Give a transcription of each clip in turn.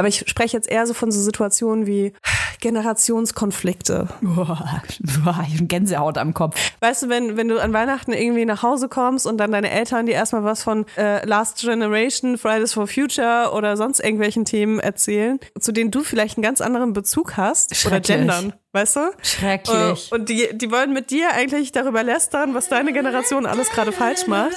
Aber ich spreche jetzt eher so von so Situationen wie Generationskonflikte. Boah, boah, Gänsehaut am Kopf. Weißt du, wenn, wenn du an Weihnachten irgendwie nach Hause kommst und dann deine Eltern dir erstmal was von äh, Last Generation, Fridays for Future oder sonst irgendwelchen Themen erzählen, zu denen du vielleicht einen ganz anderen Bezug hast oder Schrecklich. gendern, weißt du? Schrecklich. Äh, Und die, die wollen mit dir eigentlich darüber lästern, was deine Generation alles gerade falsch macht.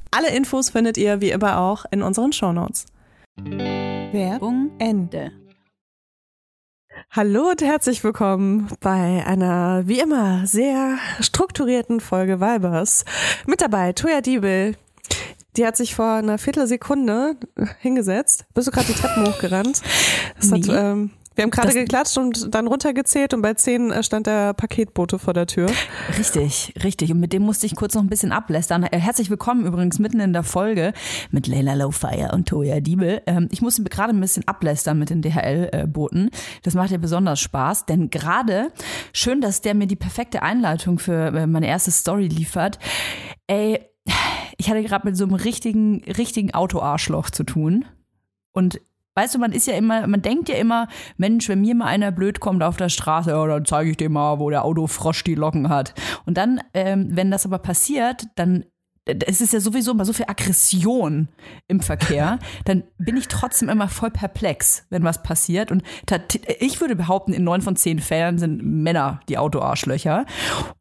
Alle Infos findet ihr wie immer auch in unseren Shownotes. Werbung Ende. Hallo und herzlich willkommen bei einer wie immer sehr strukturierten Folge Vibers. Mit dabei Toya Diebel, die hat sich vor einer Viertelsekunde hingesetzt. Bist du gerade die Treppen hochgerannt? Das hat, Nee. ähm, wir haben gerade geklatscht und dann runtergezählt und bei zehn äh, stand der Paketbote vor der Tür. Richtig, richtig. Und mit dem musste ich kurz noch ein bisschen ablästern. Äh, Herzlich willkommen übrigens mitten in der Folge mit Leila Lowfire und Toya Diebel. Ähm, ich musste gerade ein bisschen ablästern mit den DHL-Boten. Das macht ja besonders Spaß, denn gerade schön, dass der mir die perfekte Einleitung für äh, meine erste Story liefert. Ey, ich hatte gerade mit so einem richtigen, richtigen Autoarschloch zu tun. Und weißt du, man ist ja immer, man denkt ja immer, Mensch, wenn mir mal einer blöd kommt auf der Straße, ja, dann zeige ich dem mal, wo der Autofrosch die Locken hat. Und dann, ähm, wenn das aber passiert, dann es ist ja sowieso immer so viel Aggression im Verkehr, dann bin ich trotzdem immer voll perplex, wenn was passiert. Und ich würde behaupten, in neun von zehn Fällen sind Männer die Autoarschlöcher.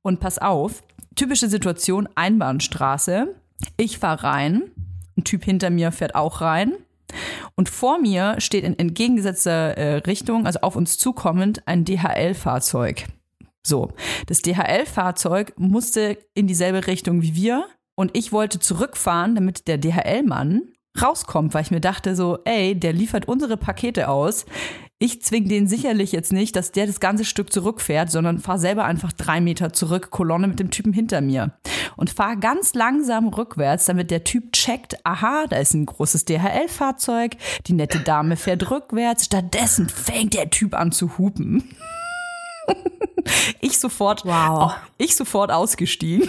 Und pass auf, typische Situation, Einbahnstraße. Ich fahre rein, ein Typ hinter mir fährt auch rein. Und vor mir steht in entgegengesetzter äh, Richtung, also auf uns zukommend, ein DHL-Fahrzeug. So, das DHL-Fahrzeug musste in dieselbe Richtung wie wir und ich wollte zurückfahren, damit der DHL-Mann rauskommt, weil ich mir dachte so, ey, der liefert unsere Pakete aus. Ich zwing den sicherlich jetzt nicht, dass der das ganze Stück zurückfährt, sondern fahr selber einfach drei Meter zurück, Kolonne mit dem Typen hinter mir. Und fahr ganz langsam rückwärts, damit der Typ checkt, aha, da ist ein großes DHL-Fahrzeug, die nette Dame fährt rückwärts. Stattdessen fängt der Typ an zu hupen. Ich sofort, Wow. ich sofort ausgestiegen.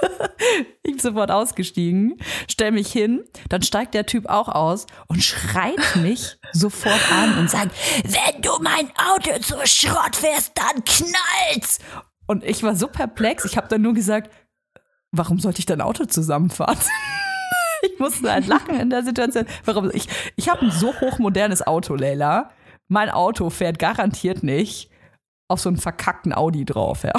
ich bin sofort ausgestiegen, stell mich hin, dann steigt der Typ auch aus und schreit mich sofort an und sagt, wenn du mein Auto zu Schrott fährst, dann knallt's. Und ich war so perplex, ich habe dann nur gesagt, warum sollte ich dein Auto zusammenfahren? Ich musste halt lachen in der Situation. Warum? Ich, ich habe ein so hochmodernes Auto, Leila. Mein Auto fährt garantiert nicht auf so einen verkackten Audi drauf, ja.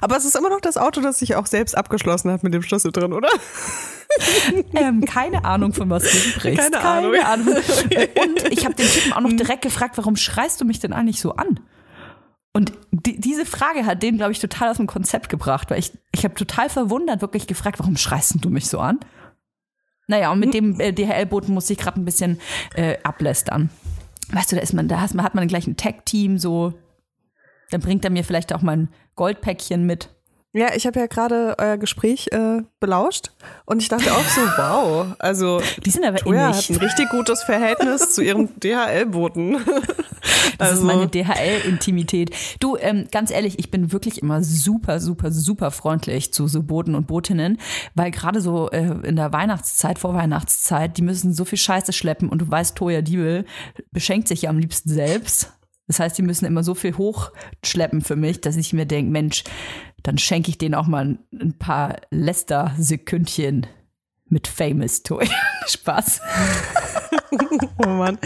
Aber es ist immer noch das Auto, das sich auch selbst abgeschlossen hat mit dem Schlüssel drin, oder? Ähm, keine Ahnung, von was du sprichst. Keine Ahnung. Ahnung. Und ich habe den Typen auch noch direkt gefragt, warum schreist du mich denn eigentlich so an? Und die, diese Frage hat den, glaube ich, total aus dem Konzept gebracht, weil ich, ich habe total verwundert wirklich gefragt, warum schreist du mich so an? Naja, und mit dem äh, DHL-Boten musste ich gerade ein bisschen äh, ablästern. Weißt du, da ist man, da hat man, hat man gleich ein Tag-Team, so. Dann bringt er mir vielleicht auch mal ein Goldpäckchen mit. Ja, ich habe ja gerade euer Gespräch äh, belauscht und ich dachte auch so, wow, also Die sind aber Toya innig. hat ein richtig gutes Verhältnis zu ihrem DHL-Boten. Das Also- ist meine DHL-Intimität. Du, ähm, ganz ehrlich, ich bin wirklich immer super, super, super freundlich zu so Boten und Botinnen, weil gerade so äh, in der Weihnachtszeit, Vorweihnachtszeit, die müssen so viel Scheiße schleppen und du weißt, Toya Diebel beschenkt sich ja am liebsten selbst. Das heißt, die müssen immer so viel hochschleppen für mich, dass ich mir denke, Mensch, dann schenke ich denen auch mal ein, paar Lester-Sekündchen mit Famous Toy. Spaß. Oh Mann.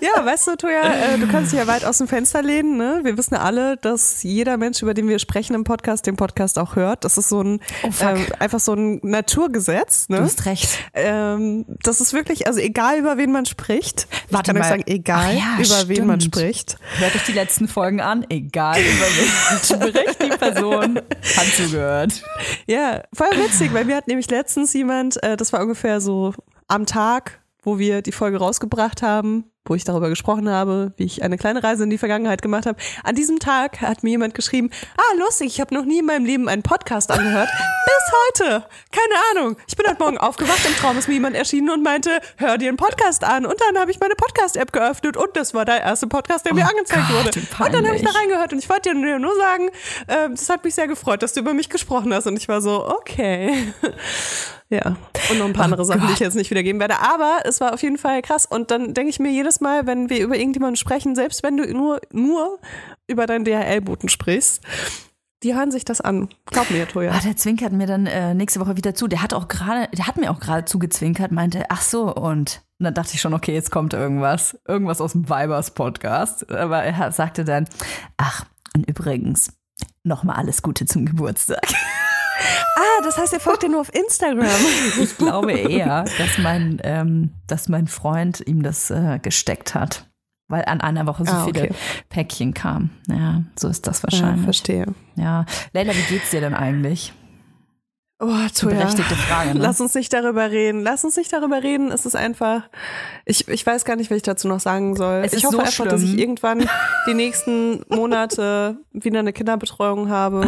Ja, weißt du, Toja, äh, du kannst dich ja weit aus dem Fenster lehnen. Ne? Wir wissen ja alle, dass jeder Mensch, über den wir sprechen im Podcast, den Podcast auch hört. Das ist so ein Oh, ähm, einfach so ein Naturgesetz. Ne? Du hast recht. Ähm, das ist wirklich, also egal über wen man spricht. Warte ich kann euch mal. sagen, egal ja, über wen man stimmt. spricht. Hört euch die letzten Folgen an, egal über wen spricht die Person, hat zugehört. Ja, voll witzig, weil mir hat nämlich letztens jemand, äh, das war ungefähr so am Tag, wo wir die Folge rausgebracht haben, wo ich darüber gesprochen habe, wie ich eine kleine Reise in die Vergangenheit gemacht habe. An diesem Tag hat mir jemand geschrieben, ah, lustig, ich habe noch nie in meinem Leben einen Podcast angehört. Bis heute. Keine Ahnung. Ich bin heute Morgen aufgewacht, im Traum ist mir jemand erschienen und meinte, hör dir einen Podcast an. Und dann habe ich meine Podcast-App geöffnet und das war der erste Podcast, der mir Oh angezeigt Gott, wurde. Und dann habe ich da reingehört und ich wollte dir nur sagen, äh, das hat mich sehr gefreut, dass du über mich gesprochen hast. Und ich war so, okay. Ja. Und noch ein paar andere Sachen, die ich jetzt nicht wiedergeben werde. Aber es war auf jeden Fall krass. Und dann denke ich mir jedes Mal, wenn wir über irgendjemanden sprechen, selbst wenn du nur, nur über deinen DHL-Boten sprichst, die hören sich das an. Glaub mir, Toja. Ah, der zwinkert mir dann äh, nächste Woche wieder zu. Der hat auch gerade, der hat mir auch gerade zugezwinkert, meinte, ach so, und, dann dachte ich schon, okay, jetzt kommt irgendwas. Irgendwas aus dem Vibers Podcast. Aber er sagte dann, ach, und übrigens, nochmal alles Gute zum Geburtstag. Ah, das heißt, er folgt dir nur auf Instagram. Ich glaube eher, dass mein, ähm, dass mein Freund ihm das äh, gesteckt hat. Weil an einer Woche so Ah, viele okay. Päckchen kamen. Ja, so ist das Ja, wahrscheinlich. verstehe. Ja. Leila, wie geht's dir denn eigentlich? Oh, Toja. Berechtigte Frage, ne? Lass uns nicht darüber reden. Lass uns nicht darüber reden. Es ist einfach. Ich, ich weiß gar nicht, was ich dazu noch sagen soll. Es ich hoffe so einfach, dass ich schlimm. irgendwann die nächsten Monate wieder eine Kinderbetreuung habe.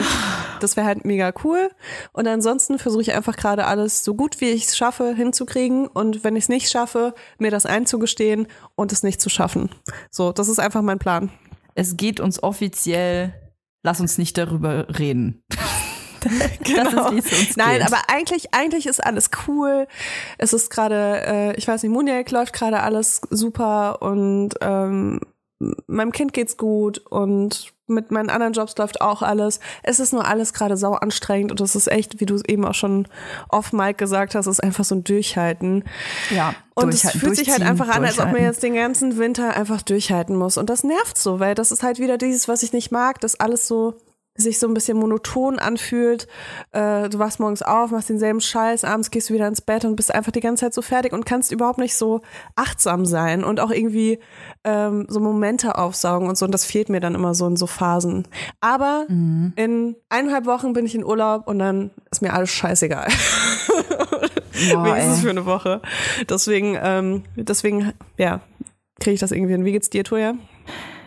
Das wäre halt mega cool. Und ansonsten versuche ich einfach gerade alles so gut wie ich es schaffe hinzukriegen. Und wenn ich es nicht schaffe, mir das einzugestehen und es nicht zu schaffen. So, das ist einfach mein Plan. Es geht uns offiziell, lass uns nicht darüber reden. Genau. Ist, Nein, geht. aber eigentlich, eigentlich ist alles cool. Es ist gerade, äh, ich weiß nicht, Muniac läuft gerade alles super und ähm, meinem Kind geht's gut und mit meinen anderen Jobs läuft auch alles. Es ist nur alles gerade sau anstrengend und es ist echt, wie du eben auch schon off Mike gesagt hast, es ist einfach so ein Durchhalten. ja, Und es fühlt sich halt einfach an, als ob man jetzt den ganzen Winter einfach durchhalten muss. Und das nervt so, weil das ist halt wieder dieses, was ich nicht mag, dass alles so sich so ein bisschen monoton anfühlt. Äh, du wachst morgens auf, machst denselben Scheiß, abends gehst du wieder ins Bett und bist einfach die ganze Zeit so fertig und kannst überhaupt nicht so achtsam sein und auch irgendwie ähm, so Momente aufsaugen und so. Und das fehlt mir dann immer so in so Phasen. Aber Mhm. in eineinhalb Wochen bin ich in Urlaub und dann ist mir alles scheißegal. Boah, Wenigstens für eine Woche. Deswegen, ähm, deswegen, ja, kriege ich das irgendwie hin. Wie geht's dir, Toja?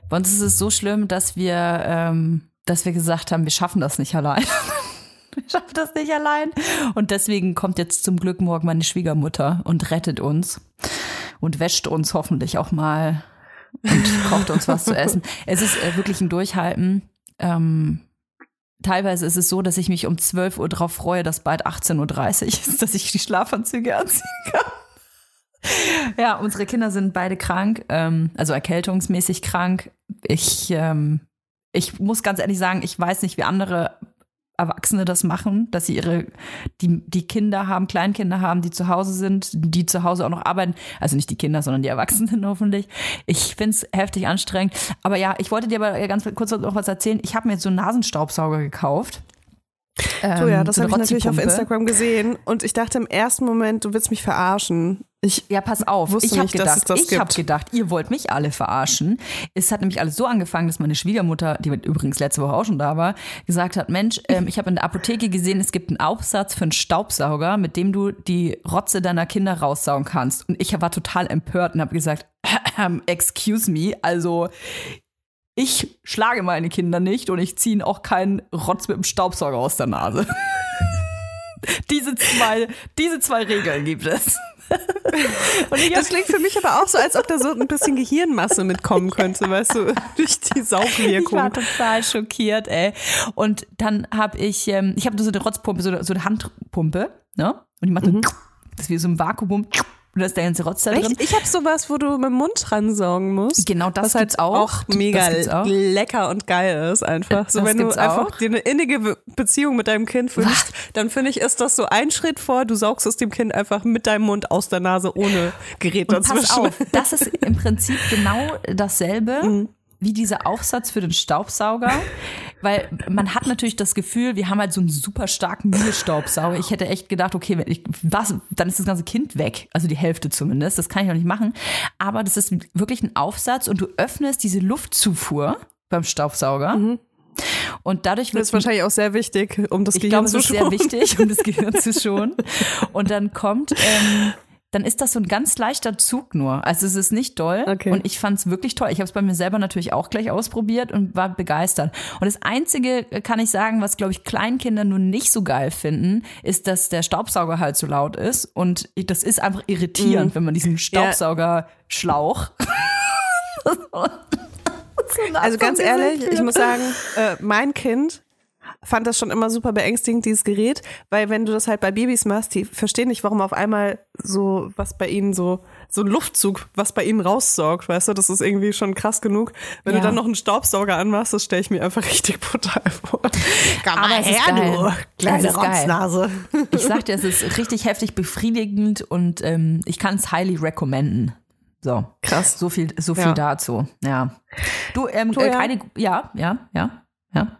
Bei uns ist es so schlimm, dass wir, ähm, dass wir gesagt haben, wir schaffen das nicht allein. wir schaffen das nicht allein. Und deswegen kommt jetzt zum Glück morgen meine Schwiegermutter und rettet uns und wäscht uns hoffentlich auch mal und kocht uns was zu essen. Es ist äh, wirklich ein Durchhalten. Ähm, teilweise ist es so, dass ich mich um 12 Uhr drauf freue, dass bald 18.30 Uhr ist, dass ich die Schlafanzüge anziehen kann. Ja, unsere Kinder sind beide krank, ähm, also erkältungsmäßig krank. Ich, ähm, ich muss ganz ehrlich sagen, ich weiß nicht, wie andere Erwachsene das machen, dass sie ihre, die, die Kinder haben, Kleinkinder haben, die zu Hause sind, die zu Hause auch noch arbeiten. Also nicht die Kinder, sondern die Erwachsenen hoffentlich. Ich find's heftig anstrengend. Aber ja, ich wollte dir aber ganz kurz noch was erzählen. Ich habe mir jetzt so einen Nasenstaubsauger gekauft. Ähm, Toja, das so eine habe ich natürlich auf. Instagram gesehen und ich dachte im ersten Moment, du willst mich verarschen. Ich, Ja, pass auf. Ich habe gedacht, das ich habe gedacht, ihr wollt mich alle verarschen. Es hat nämlich alles so angefangen, dass meine Schwiegermutter, die übrigens letzte Woche auch schon da war, gesagt hat, Mensch, ähm, ich habe in der Apotheke gesehen, es gibt einen Aufsatz für einen Staubsauger, mit dem du die Rotze deiner Kinder raussaugen kannst. Und ich war total empört und habe gesagt, excuse me, also ich schlage meine Kinder nicht und ich ziehe ihnen auch keinen Rotz mit dem Staubsauger aus der Nase. diese zwei, diese zwei Regeln gibt es. Und ich hab- das klingt für mich aber auch so, als ob da so ein bisschen Gehirnmasse mitkommen könnte, weißt du, durch die Ich war Saugwirkung. total schockiert, ey. Und dann habe ich, ähm, ich habe so eine Rotzpumpe, so, eine- so eine Handpumpe, ne? Und die macht so, das ist wie so ein Vakuum, und da ist der ganze Rotz da drin. Echt? Ich habe sowas, wo du mit dem Mund dran saugen musst. Genau, das was halt auch. Das mega auch. lecker und geil ist einfach. So Das wenn du einfach auch. dir eine innige Be- Beziehung mit deinem Kind wünschst, dann finde ich, ist das so ein Schritt vor, du saugst es dem Kind einfach mit deinem Mund aus der Nase ohne Gerät Und dazwischen. pass auf, das ist im Prinzip genau dasselbe Mhm. Wie dieser Aufsatz für den Staubsauger. Weil man hat natürlich das Gefühl, wir haben halt so einen super starken Müllstaubsauger. Ich hätte echt gedacht, okay, wenn ich, was, dann ist das ganze Kind weg. Also die Hälfte zumindest. Das kann ich auch nicht machen. Aber das ist wirklich ein Aufsatz und du öffnest diese Luftzufuhr beim Staubsauger. Und dadurch Das wird ist wahrscheinlich auch sehr wichtig, um das ich Gehirn glaube, es zu ist sehr schonen. wichtig, um das Gehirn zu schonen. Und dann kommt, ähm, dann ist das so ein ganz leichter Zug nur. Also es ist nicht doll. Okay. Und ich fand es wirklich toll. Ich habe es bei mir selber natürlich auch gleich ausprobiert und war begeistert. Und das Einzige, äh, kann ich sagen, was, glaube ich, Kleinkinder nun nicht so geil finden, ist, dass der Staubsauger halt so laut ist. Und das ist einfach irritierend, wenn man diesen Staubsaugerschlauch Also ganz ehrlich, ich muss sagen, äh, mein Kind fand das schon immer super beängstigend, dieses Gerät, weil wenn du das halt bei Babys machst, die verstehen nicht, warum auf einmal so was bei ihnen so, so ein Luftzug, was bei ihnen raussaugt, weißt du, das ist irgendwie schon krass genug. Wenn Ja. du dann noch einen Staubsauger anmachst, das stelle ich mir einfach richtig brutal vor. Komm Aber es ist geil. kleine. Rotznase. Ich sag dir, es ist richtig heftig befriedigend und ähm, ich kann es highly recommenden. So. Krass. So viel, so viel Ja. dazu. Ja. Du, ähm, Du, äh, ja. keine, ja, ja, ja, ja.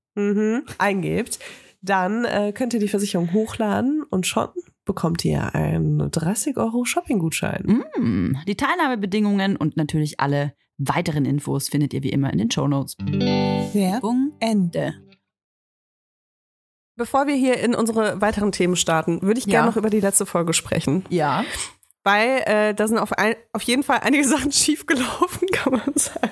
Mhm, eingebt, dann äh, könnt ihr die Versicherung hochladen und schon bekommt ihr einen 30 Euro Shopping-Gutschein. Mm, Die Teilnahmebedingungen und natürlich alle weiteren Infos findet ihr wie immer in den Shownotes. Werbung Ende. Bevor wir hier in unsere weiteren Themen starten, würde ich Ja. gerne noch über die letzte Folge sprechen. Ja. Weil äh, da sind auf, ein, auf jeden Fall einige Sachen schiefgelaufen, kann man sagen.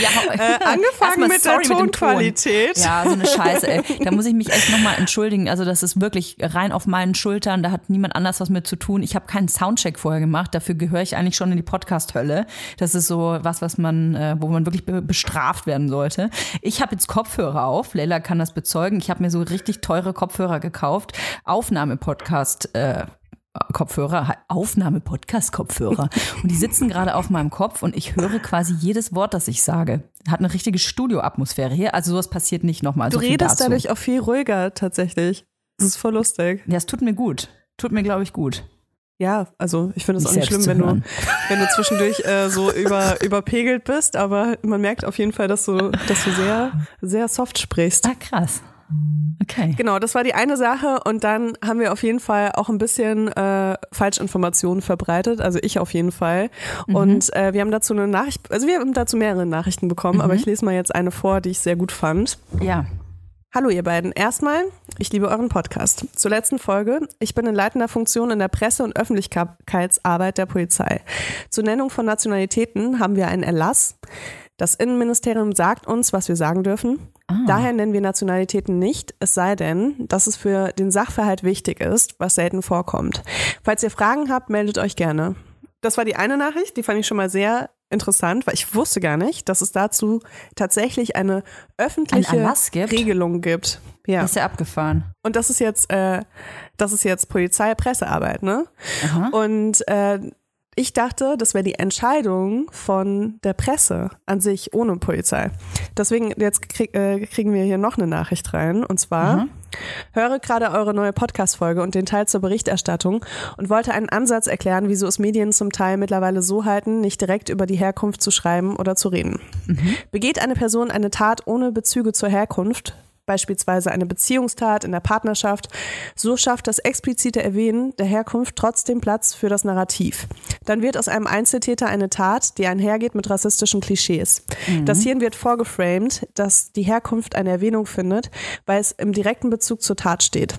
Ja Äh, angefangen mit der sorry mit. Tonqualität. Ja, so eine Scheiße, ey. Da muss ich mich echt nochmal entschuldigen. Also, das ist wirklich rein auf meinen Schultern. Da hat niemand anders was mit zu tun. Ich habe keinen Soundcheck vorher gemacht. Dafür gehöre ich eigentlich schon in die Podcast-Hölle. Das ist so was, was man, äh, wo man wirklich be bestraft werden sollte. Ich habe jetzt Kopfhörer auf. Leila kann das bezeugen. Ich habe mir so richtig teure Kopfhörer gekauft. Aufnahme-Podcast, äh, Kopfhörer, Aufnahme-Podcast-Kopfhörer. Und die sitzen gerade auf meinem Kopf und ich höre quasi jedes Wort, das ich sage. Hat eine richtige Studioatmosphäre hier. Also sowas passiert nicht nochmal. Du so redest dadurch auch viel ruhiger tatsächlich. Das ist voll lustig. Ja, es tut mir gut. Tut mir, glaube ich, gut. Ja, also ich finde es auch nicht schlimm, wenn du, wenn du zwischendurch äh, so über, überpegelt bist, aber man merkt auf jeden Fall, dass du, dass du sehr, sehr soft sprichst. Ah, krass. Okay. Genau, das war die eine Sache und dann haben wir auf jeden Fall auch ein bisschen äh, Falschinformationen verbreitet, also ich auf jeden Fall. Und äh, wir haben dazu eine Nachricht, also wir haben dazu mehrere Nachrichten bekommen, aber ich lese mal jetzt eine vor, die ich sehr gut fand. Ja. Hallo ihr beiden. Erstmal, ich liebe euren Podcast. Zur letzten Folge. Ich bin in leitender Funktion in der Presse- und Öffentlichkeitsarbeit der Polizei. Zur Nennung von Nationalitäten haben wir einen Erlass. Das Innenministerium sagt uns, was wir sagen dürfen. Daher nennen wir Nationalitäten nicht, es sei denn, dass es für den Sachverhalt wichtig ist, was selten vorkommt. Falls ihr Fragen habt, meldet euch gerne. Das war die eine Nachricht, die fand ich schon mal sehr interessant, weil ich wusste gar nicht, dass es dazu tatsächlich eine öffentliche Ein gibt? Regelung gibt. Ja. Das ist ja abgefahren. Und das ist jetzt, äh, das ist jetzt Polizei-Pressearbeit, ne? Aha. Und äh, ich dachte, das wäre die Entscheidung von der Presse an sich ohne Polizei. Deswegen, jetzt krieg, äh, kriegen wir hier noch eine Nachricht rein. Und zwar, Höre gerade eure neue Podcast-Folge und den Teil zur Berichterstattung und wollte einen Ansatz erklären, wieso es Medien zum Teil mittlerweile so halten, nicht direkt über die Herkunft zu schreiben oder zu reden. Begeht eine Person eine Tat ohne Bezüge zur Herkunft, beispielsweise eine Beziehungstat in der Partnerschaft, so schafft das explizite Erwähnen der Herkunft trotzdem Platz für das Narrativ. Dann wird aus einem Einzeltäter eine Tat, die einhergeht mit rassistischen Klischees. Das Hirn wird vorgeframed, dass die Herkunft eine Erwähnung findet, weil es im direkten Bezug zur Tat steht.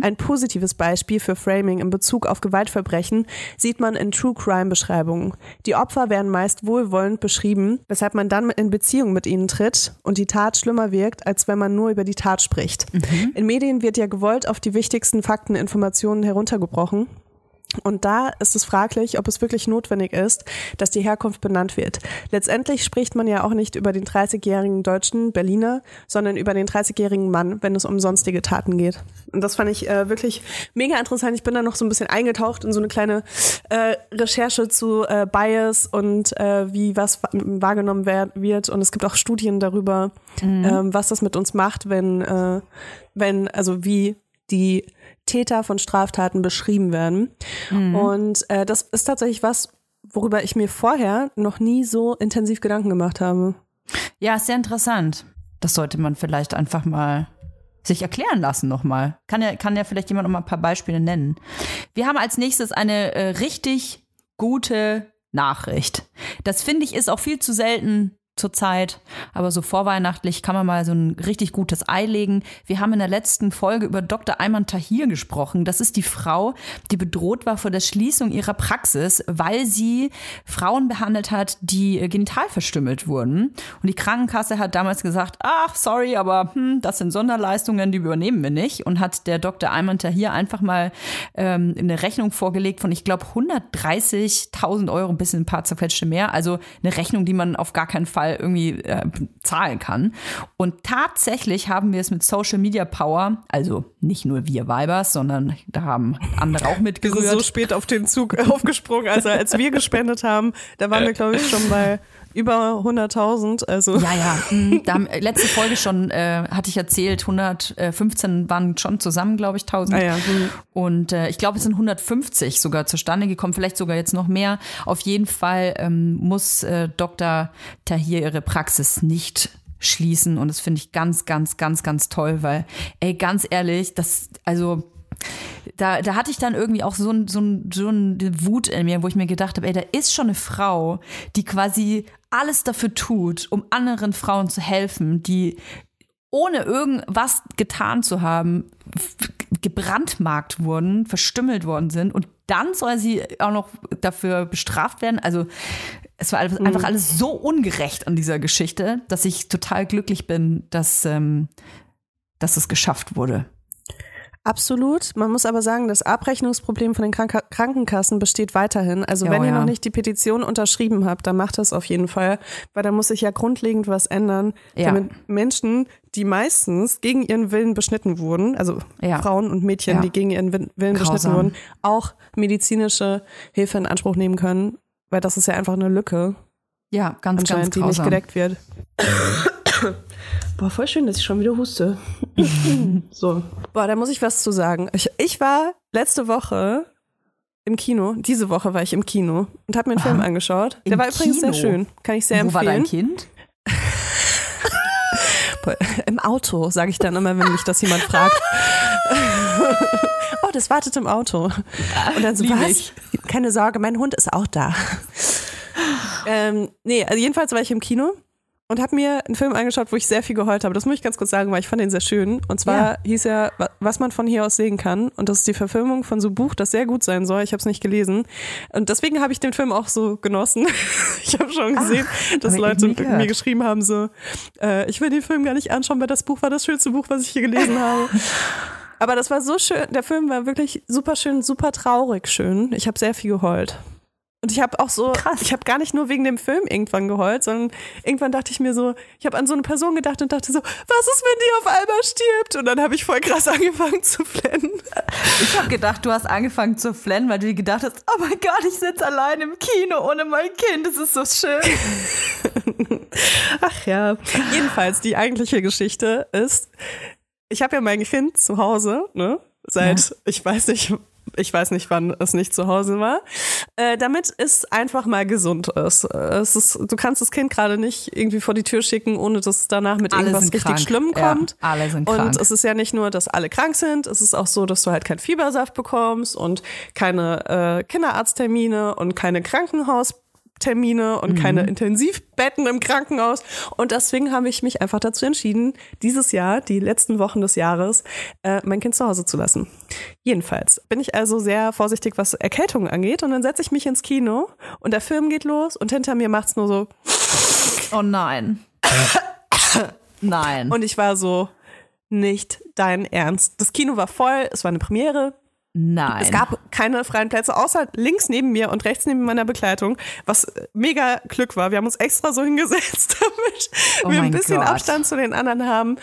Ein positives Beispiel für Framing in Bezug auf Gewaltverbrechen sieht man in True Crime Beschreibungen. Die Opfer werden meist wohlwollend beschrieben, weshalb man dann in Beziehung mit ihnen tritt und die Tat schlimmer wirkt, als wenn man nur über die Tat spricht. In Medien wird ja gewollt auf die wichtigsten Fakten, Informationen heruntergebrochen. Und da ist es fraglich, ob es wirklich notwendig ist, dass die Herkunft benannt wird. Letztendlich spricht man ja auch nicht über den 30-jährigen deutschen Berliner, sondern über den 30-jährigen Mann, wenn es um sonstige Taten geht. Und das fand ich äh, wirklich mega interessant. Ich bin da noch so ein bisschen eingetaucht in so eine kleine äh, Recherche zu äh, Bias und äh, wie was wa- wahrgenommen wird. Und es gibt auch Studien darüber, ähm, was das mit uns macht, wenn, äh, wenn, also wie die Täter von Straftaten beschrieben werden. Und äh, das ist tatsächlich was, worüber ich mir vorher noch nie so intensiv Gedanken gemacht habe. Ja, ist sehr interessant. Das sollte man vielleicht einfach mal sich erklären lassen nochmal. Kann ja, kann ja vielleicht jemand noch mal ein paar Beispiele nennen. Wir haben als nächstes eine äh, richtig gute Nachricht. Das finde ich ist auch viel zu selten zurzeit, aber so vorweihnachtlich kann man mal so ein richtig gutes Ei legen. Wir haben in der letzten Folge über Dr. Ayman Tahir gesprochen. Das ist die Frau, die bedroht war vor der Schließung ihrer Praxis, weil sie Frauen behandelt hat, die äh, genital verstümmelt wurden. Und die Krankenkasse hat damals gesagt, ach, sorry, aber hm, das sind Sonderleistungen, die übernehmen wir nicht. Und hat der Dr. Ayman Tahir einfach mal ähm, eine Rechnung vorgelegt von, ich glaube, 130.000 Euro, ein bisschen ein paar zerquetschte mehr. Also eine Rechnung, die man auf gar keinen Fall irgendwie äh, zahlen kann. Und tatsächlich haben wir es mit Social Media Power, also nicht nur wir Weibers, sondern da haben andere auch Wir sind mitgerührt. so spät auf den Zug aufgesprungen. Also als wir gespendet haben, da waren wir, glaube ich, schon bei über 100.000. Also Ja, ja. mm, Da haben, äh, letzte Folge schon, äh, hatte ich erzählt, 115 waren schon zusammen, glaube ich, 1000. Ah ja. Und äh, ich glaube, es sind 150 sogar zustande gekommen, vielleicht sogar jetzt noch mehr. Auf jeden Fall ähm, muss äh, Dr. Tahir ihre Praxis nicht schließen. Und das finde ich ganz, ganz, ganz, ganz toll, weil, ey, ganz ehrlich, das, also da, da hatte ich dann irgendwie auch so, ein, so, ein, so eine Wut in mir, wo ich mir gedacht habe, ey, da ist schon eine Frau, die quasi alles dafür tut, um anderen Frauen zu helfen, die ohne irgendwas getan zu haben, gebrandmarkt wurden, verstümmelt worden sind und dann soll sie auch noch dafür bestraft werden. Also es war alles, einfach alles so ungerecht an dieser Geschichte, dass ich total glücklich bin, dass, ähm, dass es geschafft wurde. Absolut. Man muss aber sagen, das Abrechnungsproblem von den Kranka Krankenkassen besteht weiterhin. Also Ja, wenn ihr ja. noch nicht die Petition unterschrieben habt, dann macht das auf jeden Fall, weil da muss sich ja grundlegend was ändern, Ja. damit Menschen, die meistens gegen ihren Willen beschnitten wurden, also. Frauen und Mädchen, die gegen ihren Willen beschnitten Grausam. wurden, auch medizinische Hilfe in Anspruch nehmen können, weil das ist ja einfach eine Lücke Ja, ganz, ganz anscheinend, die nicht grausam. gedeckt wird. Boah, voll schön, dass ich schon wieder huste. so. Boah, da muss ich was zu sagen. Ich, ich war letzte Woche im Kino, diese Woche war ich im Kino und habe mir einen Film angeschaut. Der war übrigens sehr Kino? schön. Kann ich sehr Wo war dein empfehlen. Kind? Im Auto, sage ich dann immer, wenn mich das jemand fragt. oh, das wartet im Auto. Und dann so, Lieb was? ich. Keine Sorge, mein Hund ist auch da. ähm, nee, also jedenfalls war ich im Kino und habe mir einen Film angeschaut, wo ich sehr viel geheult habe. Das muss ich ganz kurz sagen, weil ich fand den sehr schön. Und zwar Ja. hieß er, wa- was man von hier aus sehen kann. Und das ist die Verfilmung von so einem Buch, das sehr gut sein soll. Ich habe es nicht gelesen. Und deswegen habe ich den Film auch so genossen. ich habe schon gesehen, dass hab ich Leute mir geschrieben haben, so, äh, ich will den Film gar nicht anschauen, weil das Buch war das schönste Buch, was ich hier gelesen habe. Aber das war so schön, der Film war wirklich super schön, super traurig schön. Ich habe sehr viel geheult. Und ich habe auch so, Krass. ich habe gar nicht nur wegen dem Film irgendwann geheult, sondern irgendwann dachte ich mir so, ich habe an so eine Person gedacht und dachte so, was ist, wenn die auf einmal stirbt? Und dann habe ich voll krass angefangen zu flennen. Ich habe gedacht, du hast angefangen zu flennen, weil du dir gedacht hast, oh mein Gott, ich sitze allein im Kino ohne mein Kind, das ist so schön. Ach ja. Jedenfalls, die eigentliche Geschichte ist, ich habe ja mein Kind zu Hause, ne? Seit, ich weiß nicht, ich weiß nicht, wann es nicht zu Hause war, äh, damit es einfach mal gesund ist. Äh, Es ist. Du kannst das Kind gerade nicht irgendwie vor die Tür schicken, ohne dass es danach mit Alle irgendwas richtig krank. Schlimmem Ja, kommt. alle sind und krank. es ist ja nicht nur, dass alle krank sind, es ist auch so, dass du halt keinen Fiebersaft bekommst und keine äh, Kinderarzttermine und keine Krankenhaustermine und keine Mhm. Intensivbetten im Krankenhaus. Und deswegen habe ich mich einfach dazu entschieden, dieses Jahr, die letzten Wochen des Jahres, äh, mein Kind zu Hause zu lassen. Jedenfalls bin ich also sehr vorsichtig, was Erkältungen angeht. Und dann setze ich mich ins Kino und der Film geht los und hinter mir macht's nur so. Oh nein. nein. Und ich war so, nicht dein Ernst. Das Kino war voll, es war eine Premiere. Nein. Es gab keine freien Plätze, außer links neben mir und rechts neben meiner Begleitung, was äh, mega Glück war. Wir haben uns extra so hingesetzt, damit Oh wir ein bisschen Gott. Abstand zu den anderen haben.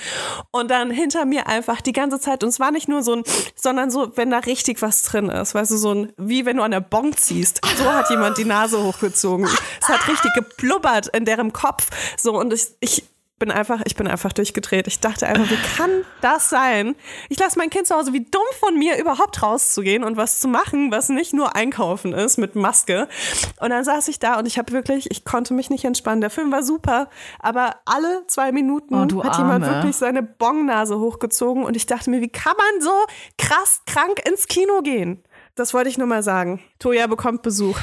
Und dann hinter mir einfach die ganze Zeit, und es war nicht nur so ein, sondern so, wenn da richtig was drin ist, weißt du, so ein, wie wenn du an der Bon ziehst. So hat jemand die Nase hochgezogen. Es hat richtig geblubbert in deren Kopf. So, und ich, ich bin einfach, ich bin einfach durchgedreht. Ich dachte einfach, wie kann das sein? Ich lasse mein Kind zu Hause, wie dumm von mir, überhaupt rauszugehen und was zu machen, was nicht nur einkaufen ist mit Maske. Und dann saß ich da und ich habe wirklich, ich konnte mich nicht entspannen. Der Film war super, aber alle zwei Minuten Oh, hat jemand wirklich seine Bongnase hochgezogen und ich dachte mir, wie kann man so krass krank ins Kino gehen? Das wollte ich nur mal sagen. Toja bekommt Besuch.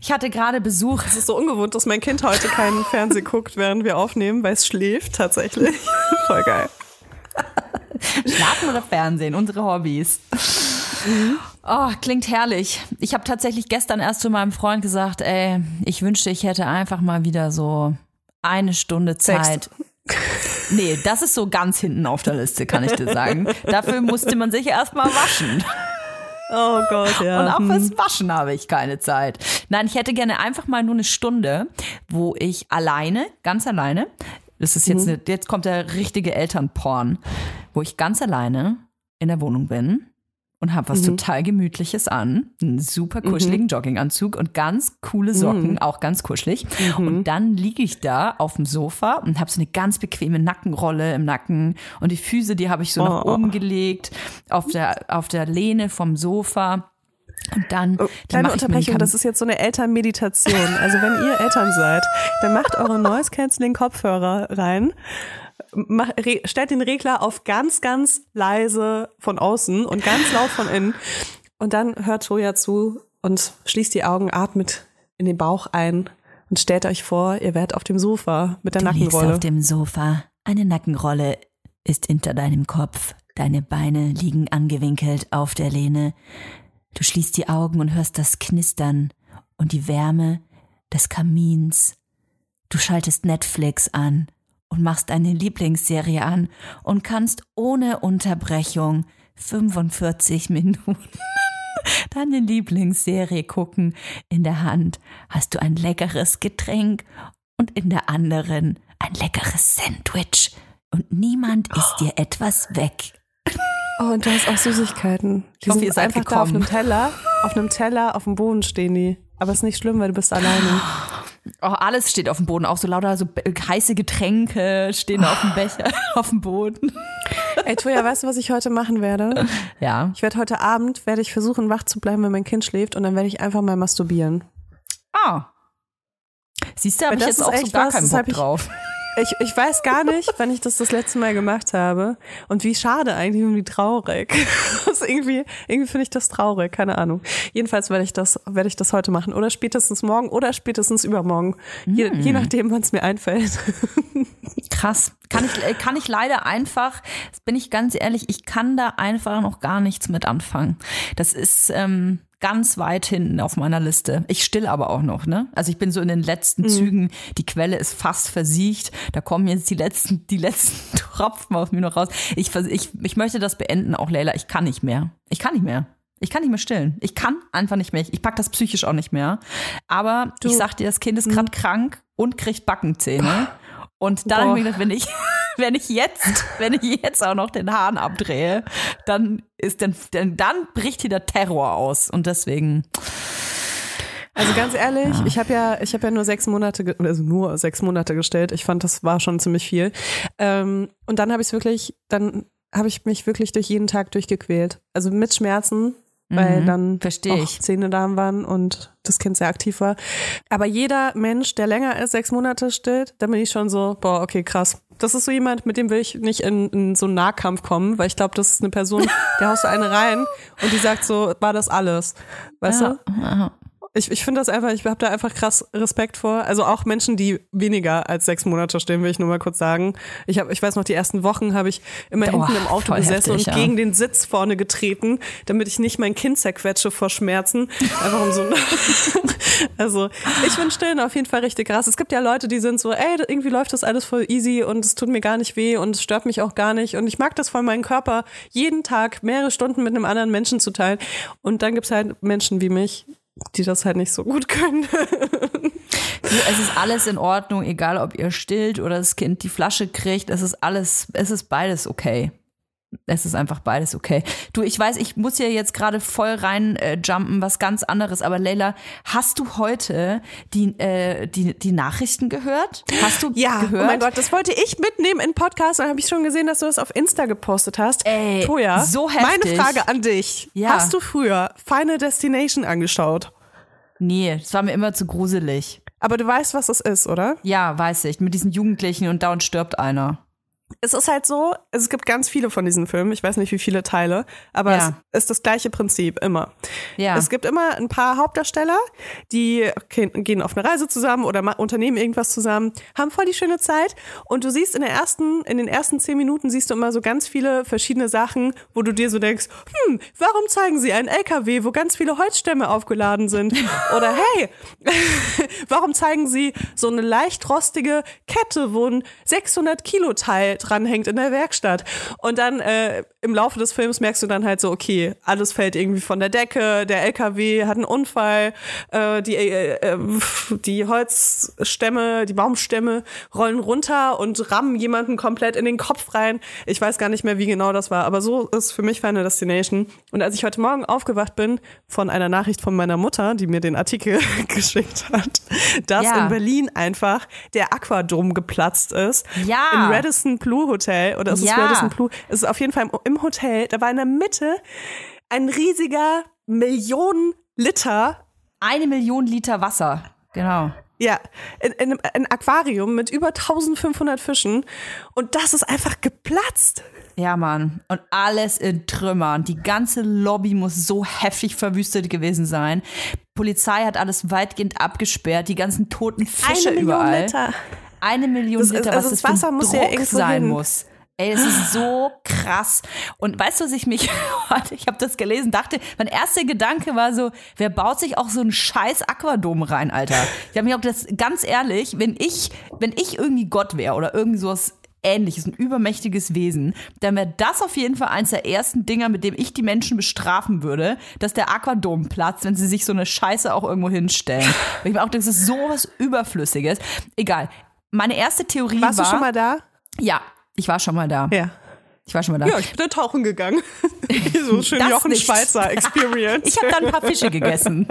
Ich hatte gerade Besuch. Es ist so ungewohnt, dass mein Kind heute keinen Fernseh guckt, während wir aufnehmen, weil es schläft tatsächlich. Voll geil. Schlafen oder Fernsehen, unsere Hobbys. Oh, klingt herrlich. Ich habe tatsächlich gestern erst zu meinem Freund gesagt, ey, ich wünschte, ich hätte einfach mal wieder so eine Stunde. Zeit. Nee, das ist so ganz hinten auf der Liste, kann ich dir sagen. Dafür musste man sich erstmal waschen. Oh Gott, ja. Und auch fürs Waschen habe ich keine Zeit. Nein, ich hätte gerne einfach mal nur eine Stunde, wo ich alleine, ganz alleine, das ist jetzt, eine, jetzt kommt der richtige Elternporn, wo ich ganz alleine in der Wohnung bin und habe was total Gemütliches an, einen super kuscheligen Jogginganzug und ganz coole Socken, auch ganz kuschelig. Und dann liege ich da auf dem Sofa und habe so eine ganz bequeme Nackenrolle im Nacken und die Füße, die habe ich so nach Oh. oben gelegt auf der auf der Lehne vom Sofa. Und dann, dann Oh, Kleine einen Unterbrechung, das ist jetzt so eine Elternmeditation. Also wenn ihr Eltern seid, dann macht eure Noise Cancelling Kopfhörer rein. Mach, re, stellt den Regler auf ganz, ganz leise von außen und ganz laut von innen. Und dann hört Toja zu und schließt die Augen, atmet in den Bauch ein und stellt euch vor, ihr werdet auf dem Sofa mit der Du liegst Nackenrolle. auf dem Sofa. Eine Nackenrolle ist hinter deinem Kopf. Deine Beine liegen angewinkelt auf der Lehne. Du schließt die Augen und hörst das Knistern und die Wärme des Kamins. Du schaltest Netflix an und machst deine Lieblingsserie an und kannst ohne Unterbrechung 45 Minuten deine Lieblingsserie gucken. In der Hand hast du ein leckeres Getränk und in der anderen ein leckeres Sandwich. Und niemand isst dir etwas weg. Oh, und du hast auch Süßigkeiten. Die hoffe, sind ihr seid einfach da auf einem Teller. Auf einem Teller, auf dem Boden stehen die. Aber ist nicht schlimm, weil du bist alleine. Oh, alles steht auf dem Boden, auch so lauter so heiße Getränke stehen auf dem Becher, auf dem Boden. Ey, Toja, weißt du, was ich heute machen werde? Ja. Ich werde heute Abend, werde ich versuchen, wach zu bleiben, wenn mein Kind schläft und dann werde ich einfach mal masturbieren. Ah. Siehst du, habe Weil ich jetzt ist auch so gar was, keinen Bock drauf. Ich, ich weiß gar nicht, wann ich das das letzte Mal gemacht habe und wie schade eigentlich und wie traurig. Das irgendwie irgendwie finde ich das traurig, keine Ahnung. Jedenfalls werde ich das werde ich das heute machen oder spätestens morgen oder spätestens übermorgen, je, je nachdem, wann es mir einfällt. Krass. Kann ich, äh, kann ich leider einfach, das bin ich ganz ehrlich, ich kann da einfach noch gar nichts mit anfangen. Das ist ähm, ganz weit hinten auf meiner Liste. Ich still aber auch noch, ne? Also ich bin so in den letzten Mhm. Zügen, die Quelle ist fast versiegt, da kommen jetzt die letzten, die letzten Tropfen aus mir noch raus. Ich, ich, ich möchte das beenden, auch Leila, ich kann nicht mehr. Ich kann nicht mehr. Ich kann nicht mehr stillen. Ich kann einfach nicht mehr. Ich pack das psychisch auch nicht mehr. Aber ich sag dir, das Kind ist gerade krank und kriegt Backenzähne. Und dann Boah. wenn ich, wenn ich jetzt, wenn ich jetzt auch noch den Hahn abdrehe, dann ist dann, dann, dann bricht hier der Terror aus. Und deswegen, Also ganz ehrlich, ich habe ja, ich habe ja nur sechs Monate, also nur sechs Monate gestellt. Ich fand, das war schon ziemlich viel. Ähm, und dann habe ich wirklich, dann habe ich mich wirklich durch jeden Tag durchgequält. Also mit Schmerzen, weil Mhm, dann auch ich. Zähne da waren und das Kind sehr aktiv war. Aber jeder Mensch, der länger als sechs Monate stillt, da bin ich schon so, boah, okay, krass. Das ist so jemand, mit dem will ich nicht in, in so einen Nahkampf kommen, weil ich glaube, das ist eine Person, der haust du eine rein und die sagt so, war das alles? Weißt du? Ja. Ich, ich finde das einfach, ich habe da einfach krass Respekt vor. Also auch Menschen, die weniger als sechs Monate stehen, will ich nur mal kurz sagen. Ich, hab, ich weiß noch, die ersten Wochen habe ich immer Oh, hinten im Auto gesessen heftig, und ja. gegen den Sitz vorne getreten, damit ich nicht mein Kind zerquetsche vor Schmerzen. Einfach um so. also ich finde Stillen auf jeden Fall richtig krass. Es gibt ja Leute, die sind so, ey, irgendwie läuft das alles voll easy und es tut mir gar nicht weh und es stört mich auch gar nicht. Und ich mag das voll, meinen Körper jeden Tag mehrere Stunden mit einem anderen Menschen zu teilen. Und dann gibt's halt Menschen wie mich, die das halt nicht so gut können. Es ist alles in Ordnung, egal ob ihr stillt oder das Kind die Flasche kriegt. Es ist alles, es ist beides okay. Es ist einfach beides okay. Du, ich weiß, ich muss hier jetzt gerade voll rein äh, jumpen, was ganz anderes. Aber Leila, hast du heute die, äh, die, die Nachrichten gehört? Hast du gehört? oh mein Gott, das wollte ich mitnehmen in Podcast. Dann habe ich schon gesehen, dass du das auf Insta gepostet hast. Ey, Toja, so meine heftig. Frage an dich. Ja. Hast du früher Final Destination angeschaut? Nee, das war mir immer zu gruselig. Aber du weißt, was das ist, oder? Ja, weiß ich. Mit diesen Jugendlichen und dauernd stirbt einer. Es ist halt so, es gibt ganz viele von diesen Filmen, ich weiß nicht wie viele Teile, aber Ja. es ist das gleiche Prinzip immer. Ja. Es gibt immer ein paar Hauptdarsteller, die gehen auf eine Reise zusammen oder unternehmen irgendwas zusammen, haben voll die schöne Zeit und du siehst in der ersten, in den ersten zehn Minuten siehst du immer so ganz viele verschiedene Sachen, wo du dir so denkst, hm, warum zeigen sie einen LKW, wo ganz viele Holzstämme aufgeladen sind? Oder hey, warum zeigen sie so eine leicht rostige Kette, wo ein 600 Kilo Teil dranhängt in der Werkstatt? Und dann äh, im Laufe des Films merkst du dann halt so, okay, alles fällt irgendwie von der Decke, der LKW hat einen Unfall, äh, die, äh, äh, die Holzstämme, die Baumstämme rollen runter und rammen jemanden komplett in den Kopf rein. Ich weiß gar nicht mehr, wie genau das war, aber so ist für mich Final Destination. Und als ich heute Morgen aufgewacht bin von einer Nachricht von meiner Mutter, die mir den Artikel geschickt hat, dass Ja. in Berlin einfach der Aquadom geplatzt ist. Ja. Im Radisson Blue Hotel oder ist es Ja. Radisson Blue? Es ist auf jeden Fall im, Hotel. Da war in der Mitte ein riesiger Millionen Liter Eine Million Liter Wasser. Genau. ja, in, in, einem- ein Aquarium mit über 1500 Fischen und das ist einfach geplatzt. Ja, Mann. Und alles in Trümmern. Die ganze Lobby muss so heftig verwüstet gewesen sein. Polizei hat alles weitgehend abgesperrt. Die ganzen toten Fische Eine Million überall. Liter. Eine Million Das ist- Liter, also was das das, für Wasser ein muss ja Druck irgendwo sein hin. muss. Ey, es ist so krass. Und weißt du, was ich mich, ich habe das gelesen, dachte, mein erster Gedanke war so, wer baut sich auch so einen scheiß Aquadom rein, Alter? Ich habe mir auch das, ganz ehrlich, wenn ich, wenn ich irgendwie Gott wäre oder irgendwie sowas ähnliches, ein übermächtiges Wesen, dann wäre das auf jeden Fall eins der ersten Dinger, mit dem ich die Menschen bestrafen würde, dass der Aquadom platzt, wenn sie sich so eine Scheiße auch irgendwo hinstellen. Weil ich mir auch denke, das ist sowas Überflüssiges. Egal. Meine erste Theorie Warst war. du schon mal da? Ja, ich war schon mal da. Ja. Ich war schon mal da. Ja, ich bin da tauchen gegangen. so schön Das Jochen nicht. Schweizer Experience. Ich habe da ein paar Fische gegessen,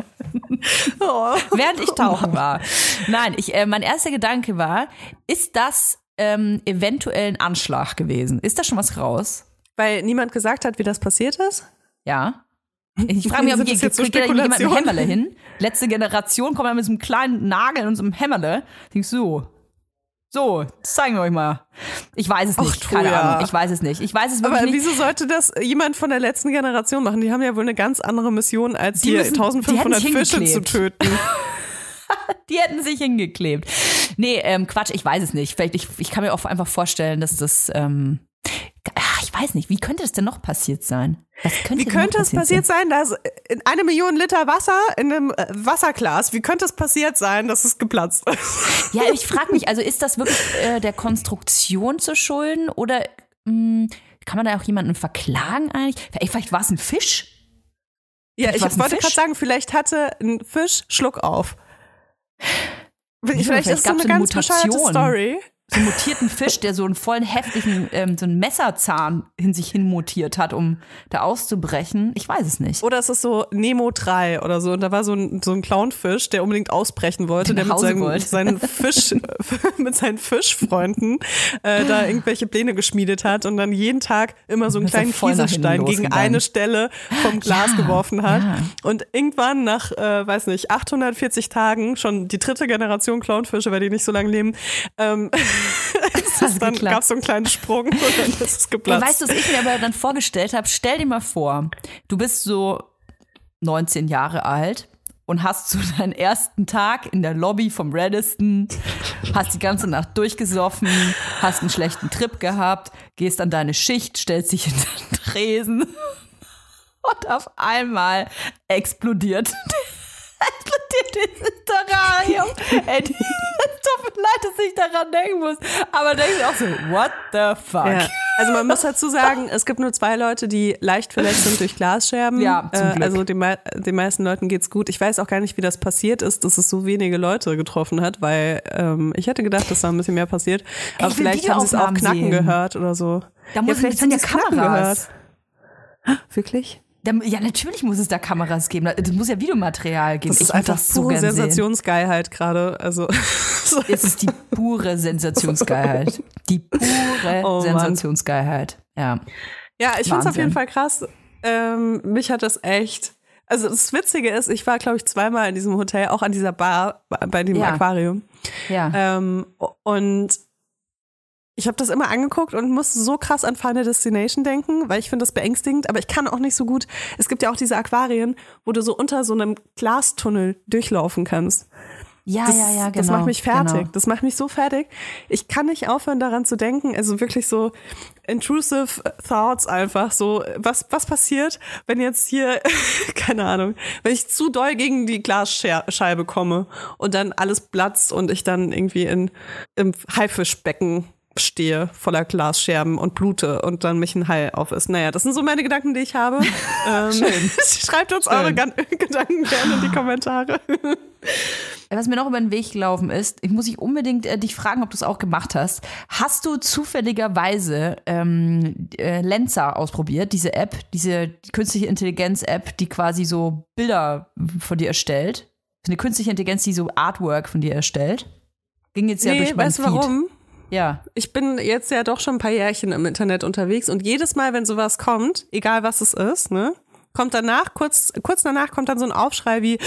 oh. während ich tauchen war. Nein, ich, äh, mein erster Gedanke war, ist das ähm, eventuell ein Anschlag gewesen? Ist da schon was raus? Weil niemand gesagt hat, wie das passiert ist? Ja. Ich frage mich, ob hier kriegt da jemand ein? Hämmerle hin? Letzte Generation kommt ja mit so einem kleinen Nagel und so einem Hämmerle. Denkst du, so, so, das zeigen wir euch mal. Ich weiß es Ach, nicht, keine Troja. Ahnung. Ich weiß es nicht. Ich weiß es wirklich Aber nicht. wieso sollte das jemand von der letzten Generation machen? Die haben ja wohl eine ganz andere Mission, als Die hier müssen- die 1500 hätten Fische zu töten. Die hätten sich hingeklebt. Nee, ähm, Quatsch, ich weiß es nicht. Vielleicht, ich, ich kann mir auch einfach vorstellen, dass das, ähm, ach, weiß nicht, wie könnte das denn noch passiert sein? Könnte Wie könnte noch es passiert sein, dass in eine Million Liter Wasser in einem äh, Wasserglas, wie könnte es passiert sein, dass es geplatzt ist? Ja, ich frage mich, also ist das wirklich äh, der Konstruktion zu schulden oder mh, kann man da auch jemanden verklagen eigentlich? Vielleicht, vielleicht war es ein Fisch? Ja, ich war's ein wollte gerade sagen, vielleicht hatte ein Fisch Schluck auf. vielleicht Vielleicht ist so gab's eine eine ganz bescheuerte. Story. So einen mutierten Fisch, der so einen vollen heftigen, ähm, so einen Messerzahn in sich hin mutiert hat, um da auszubrechen. Ich weiß es nicht. Oder es ist so Nemo 3 oder so. Und da war so ein, so ein Clownfisch, der unbedingt ausbrechen wollte, Der mit seinen, wollte. seinen Fisch, mit seinen Fischfreunden äh, da irgendwelche Pläne geschmiedet hat und dann jeden Tag immer so einen kleinen Kieselstein gegen eine Stelle vom Glas Ja, geworfen hat. ja. Und irgendwann nach, äh, weiß nicht, 840 Tagen, schon die dritte Generation Clownfische, weil die nicht so lange leben, ähm, es dann gab es so einen kleinen Sprung und dann ist es Ja, geplatzt. weißt du, was ich mir aber dann vorgestellt habe? Stell dir mal vor, du bist so 19 Jahre alt und hast so deinen ersten Tag in der Lobby vom Radisson, hast die ganze Nacht durchgesoffen, hast einen schlechten Trip gehabt, gehst an deine Schicht, stellst dich in den Tresen und auf einmal explodiert. dieses Terrarium. Ey, die- es tut mir leid, dass ich daran denken muss. Aber denke ich auch so, what the fuck? Ja. Also man muss dazu sagen, es gibt nur zwei Leute, die leicht verletzt sind durch Glasscherben. Ja, zum äh, Glück. also den, den meisten Leuten geht's gut. Ich weiß auch gar nicht, wie das passiert ist, dass es so wenige Leute getroffen hat, weil ähm, ich hätte gedacht, dass da ein bisschen mehr passiert. Aber ich will vielleicht haben sie es auch knacken sehen. gehört oder so. Da muss vielleicht ja haben sie's knacken Kameras. gehört. Wirklich? Ja, natürlich muss es da Kameras geben. Es muss ja Videomaterial geben. Das ist würd einfach das so pure sehen. Sensationsgeilheit gerade. Also so. Es ist die pure Sensationsgeilheit. Die pure Oh. Sensationsgeilheit. Ja. Ja, ich find's auf Wahnsinn. jeden Fall krass. Ähm, mich hat das echt. Also das Witzige ist, ich war, glaube ich, zweimal in diesem Hotel, auch an dieser Bar bei dem Ja. Aquarium. Ja. Ähm, und ich habe das immer angeguckt und musste so krass an Final Destination denken, weil ich finde das beängstigend, aber ich kann auch nicht so gut. Es gibt ja auch diese Aquarien, wo du so unter so einem Glastunnel durchlaufen kannst. ja, Das, ja, ja, genau. das macht mich fertig. Genau. Das macht mich so fertig. Ich kann nicht aufhören, daran zu denken. Also wirklich so intrusive thoughts einfach. So, was, was passiert, wenn jetzt hier, keine Ahnung, wenn ich zu doll gegen die Glasscheibe komme und dann alles platzt und ich dann irgendwie in, im Haifischbecken stehe, voller Glasscherben und blute und dann mich ein Hai auf ist. Naja, das sind so meine Gedanken, die ich habe. ähm, Schreibt uns eure Gan- Gedanken gerne in die Kommentare. Was mir noch über den Weg gelaufen ist, ich muss dich unbedingt äh, dich fragen, ob du es auch gemacht hast. Hast du zufälligerweise ähm, äh, Lenza ausprobiert, diese App, diese künstliche Intelligenz-App, die quasi so Bilder von dir erstellt? Eine künstliche Intelligenz, die so Artwork von dir erstellt? Ging jetzt ja nee, durch meinen weißt Feed. warum? Ja. Ich bin jetzt ja doch schon ein paar Jährchen im Internet unterwegs und jedes Mal, wenn sowas kommt, egal was es ist, ne, kommt danach, kurz, kurz danach kommt dann so ein Aufschrei wie,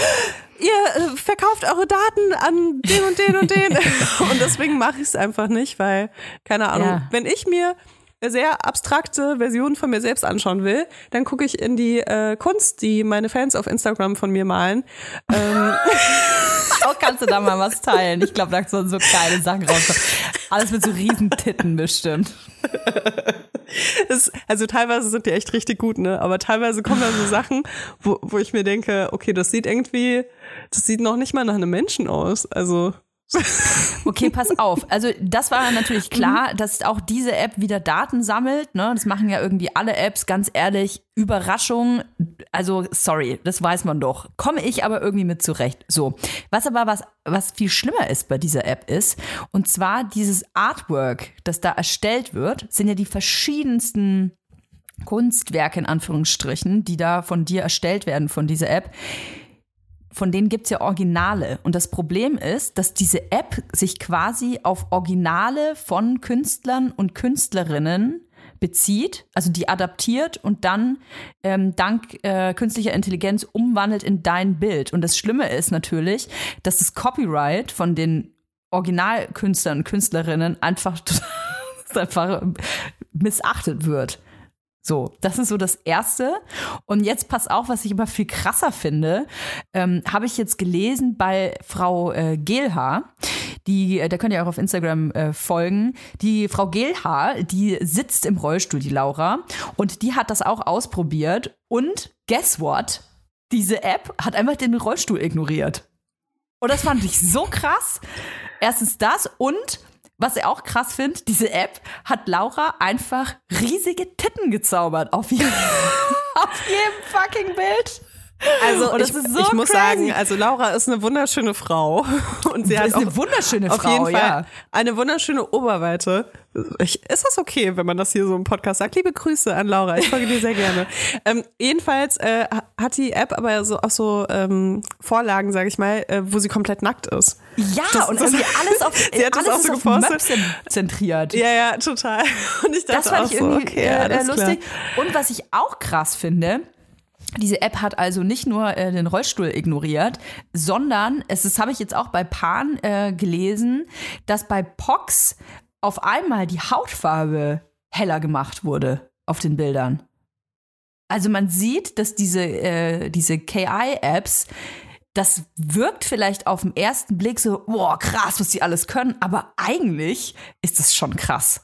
ihr äh, verkauft eure Daten an den und den und den. und deswegen mache ich es einfach nicht, weil, keine Ahnung, Ja. wenn ich mir sehr abstrakte Versionen von mir selbst anschauen will, dann gucke ich in die äh, Kunst, die meine Fans auf Instagram von mir malen. Ähm, Auch kannst du da mal was teilen. Ich glaube, da sollen so geile Sachen rauskommen. Alles mit so riesen Titten bestimmt. Es, also teilweise sind die echt richtig gut, ne? Aber teilweise kommen da so Sachen, wo, wo ich mir denke, okay, das sieht irgendwie, das sieht noch nicht mal nach einem Menschen aus. Also Okay, pass auf. Also das war natürlich klar, dass auch diese App wieder Daten sammelt. Ne? Das machen ja irgendwie alle Apps, ganz ehrlich. Überraschung. Also sorry, das weiß man doch. Komme ich aber irgendwie mit zurecht. So, was aber was was viel schlimmer ist bei dieser App ist, und zwar dieses Artwork, das da erstellt wird, sind ja die verschiedensten Kunstwerke in Anführungsstrichen, die da von dir erstellt werden von dieser App von denen gibt's ja Originale. Und das Problem ist, dass diese App sich quasi auf Originale von Künstlern und Künstlerinnen bezieht, also die adaptiert und dann ähm, dank äh, künstlicher Intelligenz umwandelt in dein Bild. Und das Schlimme ist natürlich, dass das Copyright von den Originalkünstlern und Künstlerinnen einfach, einfach missachtet wird. So, das ist so das Erste. Und jetzt pass auf, was ich immer viel krasser finde, ähm, habe ich jetzt gelesen bei Frau äh, Gelhaar, die, äh, da könnt ihr auch auf Instagram äh, folgen. Die Frau Gelhaar, die sitzt im Rollstuhl, die Laura, und die hat das auch ausprobiert. Und guess what? Diese App hat einfach den Rollstuhl ignoriert. Und das fand ich so krass. Erstens das und was ich auch krass finde, diese App hat Laura einfach riesige Titten gezaubert auf jedem, auf jedem fucking Bild. Also ich, ist so ich muss crazy. sagen, also Laura ist eine wunderschöne Frau und sie Das hat ist auch eine wunderschöne auf Frau, jeden Fall ja. eine wunderschöne Oberweite. Ich, ist das okay, wenn man das hier so im Podcast sagt? Liebe Grüße an Laura, ich folge dir sehr gerne. Ähm, jedenfalls äh, hat die App aber so auch so ähm, Vorlagen, sage ich mal, äh, wo sie komplett nackt ist. Ja, Das- und das- irgendwie alles auf, Sie hat das alles auch ist so auf gepostet. Zentriert. Ja, ja, total. Und ich dachte Das fand auch ich so, irgendwie okay, äh, alles lustig. Klar. Und was ich auch krass finde, diese App hat also nicht nur äh, den Rollstuhl ignoriert, sondern es ist, habe ich jetzt auch bei Pan äh, gelesen, dass bei Pox auf einmal die Hautfarbe heller gemacht wurde auf den Bildern. Also man sieht, dass diese, äh, diese KI-Apps, das wirkt vielleicht auf den ersten Blick so, boah, krass, was die alles können, aber eigentlich ist es schon krass,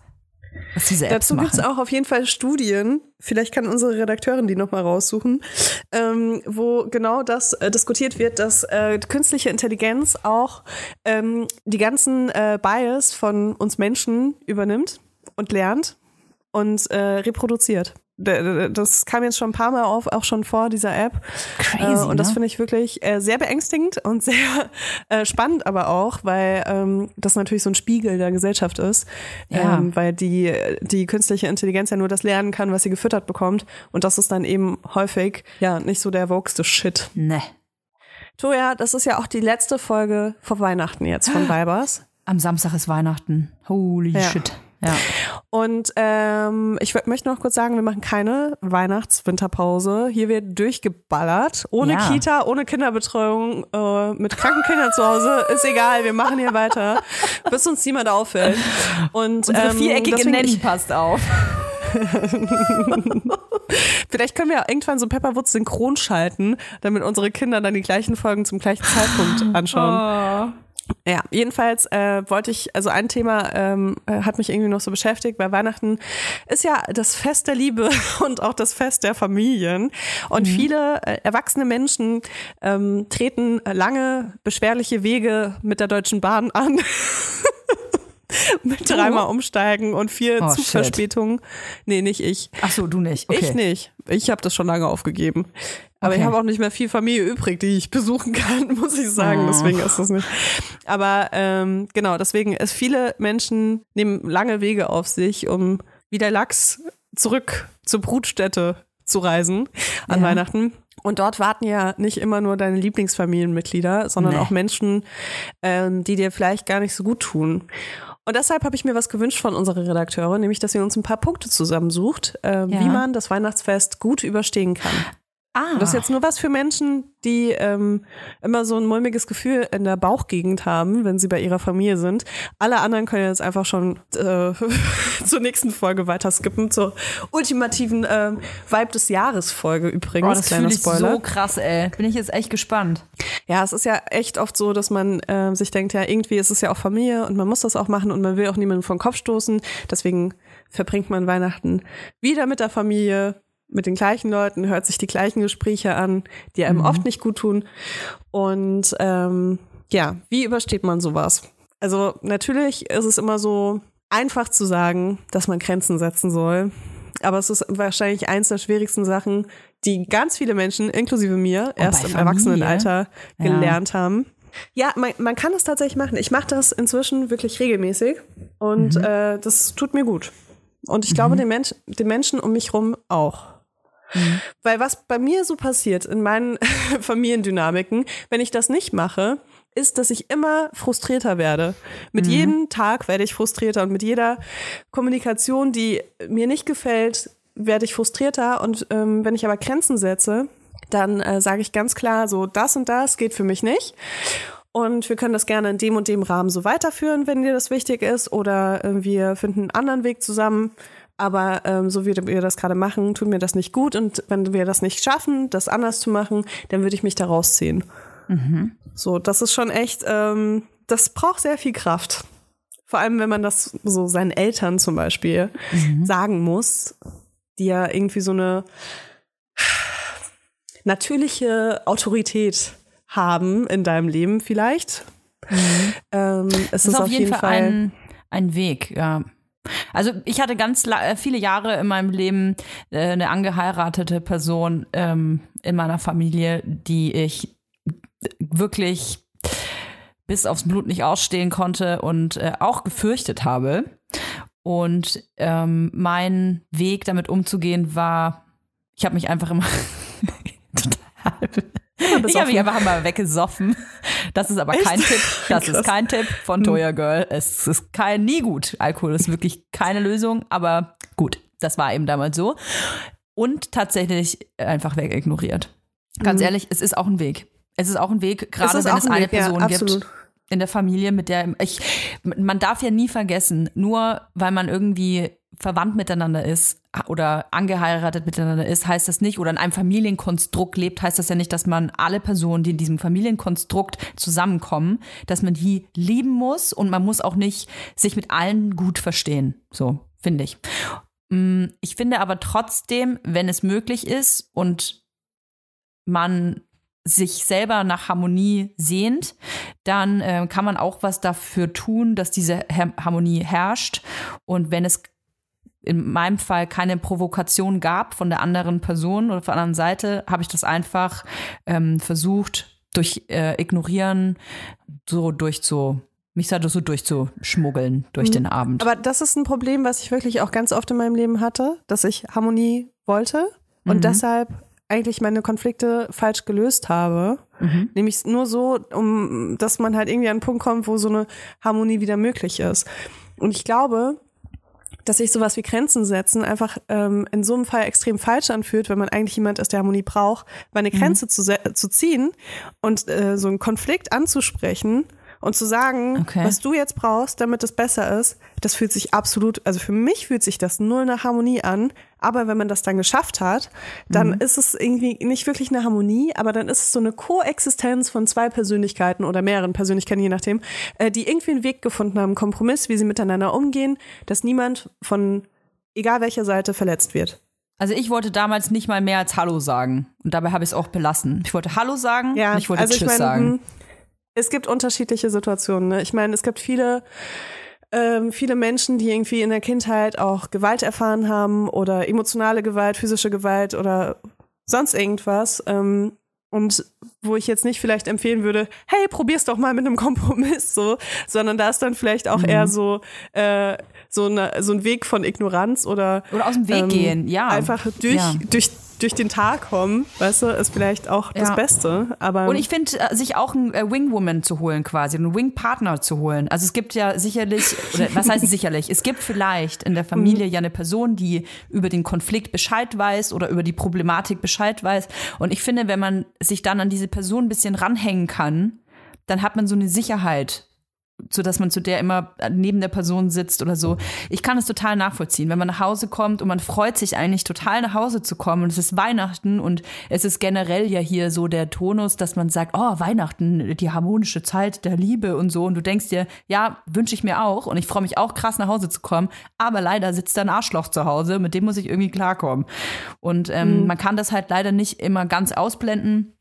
was diese Apps Dazu machen. gibt es auch auf jeden Fall Studien, vielleicht kann unsere Redakteurin die nochmal raussuchen, ähm, wo genau das äh, diskutiert wird, dass äh, künstliche Intelligenz auch ähm, die ganzen äh, Bias von uns Menschen übernimmt und lernt und äh, reproduziert. Das kam jetzt schon ein paar Mal auf, auch schon vor dieser App. Crazy, äh, und das ne? finde ich wirklich äh, sehr beängstigend und sehr äh, spannend aber auch, weil ähm, das natürlich so ein Spiegel der Gesellschaft ist. Ja. Ähm, weil die, die künstliche Intelligenz ja nur das lernen kann, was sie gefüttert bekommt. Und das ist dann eben häufig ja nicht so der wokeste Shit. Ne. Toja, das ist ja auch die letzte Folge vor Weihnachten jetzt von Vibers. Am Samstag ist Weihnachten. Holy Ja. shit. Ja. Und ähm, ich möchte noch kurz sagen, wir machen keine Weihnachts-Winterpause. Hier wird durchgeballert. Ohne Ja. Kita, ohne Kinderbetreuung, äh, mit kranken Kindern zu Hause. Ist egal, wir machen hier weiter, bis uns niemand auffällt. Und Unsere ähm, viereckige Nanny passt auf. Vielleicht können wir irgendwann so Pepperwoods synchron schalten, damit unsere Kinder dann die gleichen Folgen zum gleichen Zeitpunkt anschauen. Ja, jedenfalls äh, wollte ich, also ein Thema ähm, äh, hat mich irgendwie noch so beschäftigt, weil Weihnachten ist ja das Fest der Liebe und auch das Fest der Familien. Und viele äh, erwachsene Menschen ähm, treten lange, beschwerliche Wege mit der Deutschen Bahn an. mit dreimal umsteigen und vier Oh, Zugverspätungen. Nee, nicht ich. Ach so, du nicht. Okay. Ich nicht. Ich habe das schon lange aufgegeben. Aber Okay. ich habe auch nicht mehr viel Familie übrig, die ich besuchen kann, muss ich sagen. Oh. Deswegen ist das nicht. Aber ähm, genau, deswegen ist viele Menschen nehmen lange Wege auf sich, um wie der Lachs zurück zur Brutstätte zu reisen an Ja. Weihnachten. Und dort warten ja nicht immer nur deine Lieblingsfamilienmitglieder, sondern Nee. auch Menschen, ähm, die dir vielleicht gar nicht so gut tun. Und deshalb habe ich mir was gewünscht von unserer Redakteurin, nämlich, dass sie uns ein paar Punkte zusammensucht, ähm, Ja. wie man das Weihnachtsfest gut überstehen kann. Ah. Das ist jetzt nur was für Menschen, die ähm, immer so ein mulmiges Gefühl in der Bauchgegend haben, wenn sie bei ihrer Familie sind. Alle anderen können jetzt einfach schon äh, zur nächsten Folge weiter skippen, zur ultimativen ähm, Vibe des Jahres Folge übrigens. oh, das kleiner ich Spoiler. so krass, ey. Bin ich jetzt echt gespannt. Ja, es ist ja echt oft so, dass man äh, sich denkt, ja, irgendwie ist es ja auch Familie und man muss das auch machen und man will auch niemanden vom Kopf stoßen. Deswegen verbringt man Weihnachten wieder mit der Familie, mit den gleichen Leuten, hört sich die gleichen Gespräche an, die einem oft nicht gut tun. Und ähm, ja, wie übersteht man sowas? Also natürlich ist es immer so einfach zu sagen, dass man Grenzen setzen soll. Aber es ist wahrscheinlich eins der schwierigsten Sachen, die ganz viele Menschen, inklusive mir, erst bei im? Erwachsenenalter Ja. gelernt haben. Ja, man, man kann es tatsächlich machen. Ich mache das inzwischen wirklich regelmäßig und äh, das tut mir gut. Und ich glaube, den, Mensch, den Menschen um mich rum auch. Weil was bei mir so passiert in meinen Familiendynamiken, wenn ich das nicht mache, ist, dass ich immer frustrierter werde. Mit jedem Tag werde ich frustrierter und mit jeder Kommunikation, die mir nicht gefällt, werde ich frustrierter. Und ähm, wenn ich aber Grenzen setze, dann äh, sage ich ganz klar, so das und das geht für mich nicht. Und wir können das gerne in dem und dem Rahmen so weiterführen, wenn dir das wichtig ist. Oder äh, wir finden einen anderen Weg zusammen. Aber ähm, so wie wir das gerade machen, tut mir das nicht gut. Und wenn wir das nicht schaffen, das anders zu machen, dann würde ich mich da rausziehen. So, das ist schon echt, ähm, das braucht sehr viel Kraft. Vor allem, wenn man das so seinen Eltern zum Beispiel sagen muss, die ja irgendwie so eine natürliche Autorität haben in deinem Leben vielleicht. Ähm, es Das ist auf jeden Fall, ein, ein Weg, ja. Also ich hatte ganz äh, viele Jahre in meinem Leben äh, eine angeheiratete Person ähm, in meiner Familie, die ich wirklich bis aufs Blut nicht ausstehen konnte und äh, auch gefürchtet habe. Und ähm, mein Weg damit umzugehen war, ich habe mich einfach immer total. Ich habe mich einfach mal weggesoffen. Das ist aber kein Tipp. Das ist kein Tipp von Toya Girl. Es ist kein nie gut. Alkohol ist wirklich keine Lösung, aber gut, das war eben damals so. Und tatsächlich einfach wegignoriert. Ganz ehrlich, es ist auch ein Weg. Es ist auch ein Weg, gerade ist wenn es ein eine Weg, ja, Person absolut. gibt in der Familie, mit der ich, man darf ja nie vergessen, nur weil man irgendwie verwandt miteinander ist oder angeheiratet miteinander ist, heißt das nicht, oder in einem Familienkonstrukt lebt, heißt das ja nicht, dass man alle Personen, die in diesem Familienkonstrukt zusammenkommen, dass man die lieben muss und man muss auch nicht sich mit allen gut verstehen. So, finde ich. Mm, Ich finde aber trotzdem, wenn es möglich ist und man sich selber nach Harmonie sehnt, dann äh, kann man auch was dafür tun, dass diese Harmonie herrscht. Und wenn es in meinem Fall keine Provokation gab von der anderen Person oder von der anderen Seite, habe ich das einfach ähm, versucht, durch äh, Ignorieren so durchzu, mich da so durchzuschmuggeln durch den Abend. Aber das ist ein Problem, was ich wirklich auch ganz oft in meinem Leben hatte, dass ich Harmonie wollte und deshalb eigentlich meine Konflikte falsch gelöst habe. Nämlich nur so, um, dass man halt irgendwie an einen Punkt kommt, wo so eine Harmonie wieder möglich ist. Und ich glaube, dass sich sowas wie Grenzen setzen einfach ähm, in so einem Fall extrem falsch anfühlt, wenn man eigentlich jemand ist, der Harmonie braucht, weil eine Grenze zu, se- zu ziehen und äh, so einen Konflikt anzusprechen und zu sagen, Okay. was du jetzt brauchst, damit es besser ist, das fühlt sich absolut, also für mich fühlt sich das null nach Harmonie an, aber wenn man das dann geschafft hat, dann ist es irgendwie nicht wirklich eine Harmonie, aber dann ist es so eine Koexistenz von zwei Persönlichkeiten oder mehreren Persönlichkeiten, je nachdem, äh, die irgendwie einen Weg gefunden haben, einen Kompromiss, wie sie miteinander umgehen, dass niemand von egal welcher Seite verletzt wird. Also ich wollte damals nicht mal mehr als Hallo sagen. Und dabei habe ich es auch belassen. Ich wollte Hallo sagen Ja, und ich wollte also ich Tschüss meine, sagen. Es gibt unterschiedliche Situationen. Ne? Ich meine, es gibt viele, ähm, viele Menschen, die irgendwie in der Kindheit auch Gewalt erfahren haben oder emotionale Gewalt, physische Gewalt oder sonst irgendwas. Ähm, und wo ich jetzt nicht vielleicht empfehlen würde, hey, probier's doch mal mit einem Kompromiss so, sondern da ist dann vielleicht auch Mhm. eher so, äh, so, eine, so ein Weg von Ignoranz oder Oder aus dem Weg ähm, gehen, ja. einfach durch, Ja. durch, durch den Tag kommen, weißt du, ist vielleicht auch das Ja. Beste. Aber Und ich finde, äh, sich auch einen äh, Wingwoman zu holen quasi, einen Wingpartner zu holen. Also es gibt ja sicherlich, oder was heißt sicherlich, es gibt vielleicht in der Familie ja eine Person, die über den Konflikt Bescheid weiß oder über die Problematik Bescheid weiß. Und ich finde, wenn man sich dann an diese Person ein bisschen ranhängen kann, dann hat man so eine Sicherheit, so dass man zu der immer neben der Person sitzt oder so. Ich kann es total nachvollziehen, wenn man nach Hause kommt und man freut sich eigentlich total nach Hause zu kommen und es ist Weihnachten und es ist generell ja hier so der Tonus, dass man sagt, oh, Weihnachten, die harmonische Zeit der Liebe und so und du denkst dir, ja, wünsche ich mir auch und ich freue mich auch krass nach Hause zu kommen, aber leider sitzt da ein Arschloch zu Hause, mit dem muss ich irgendwie klarkommen. Und ähm, man kann das halt leider nicht immer ganz ausblenden.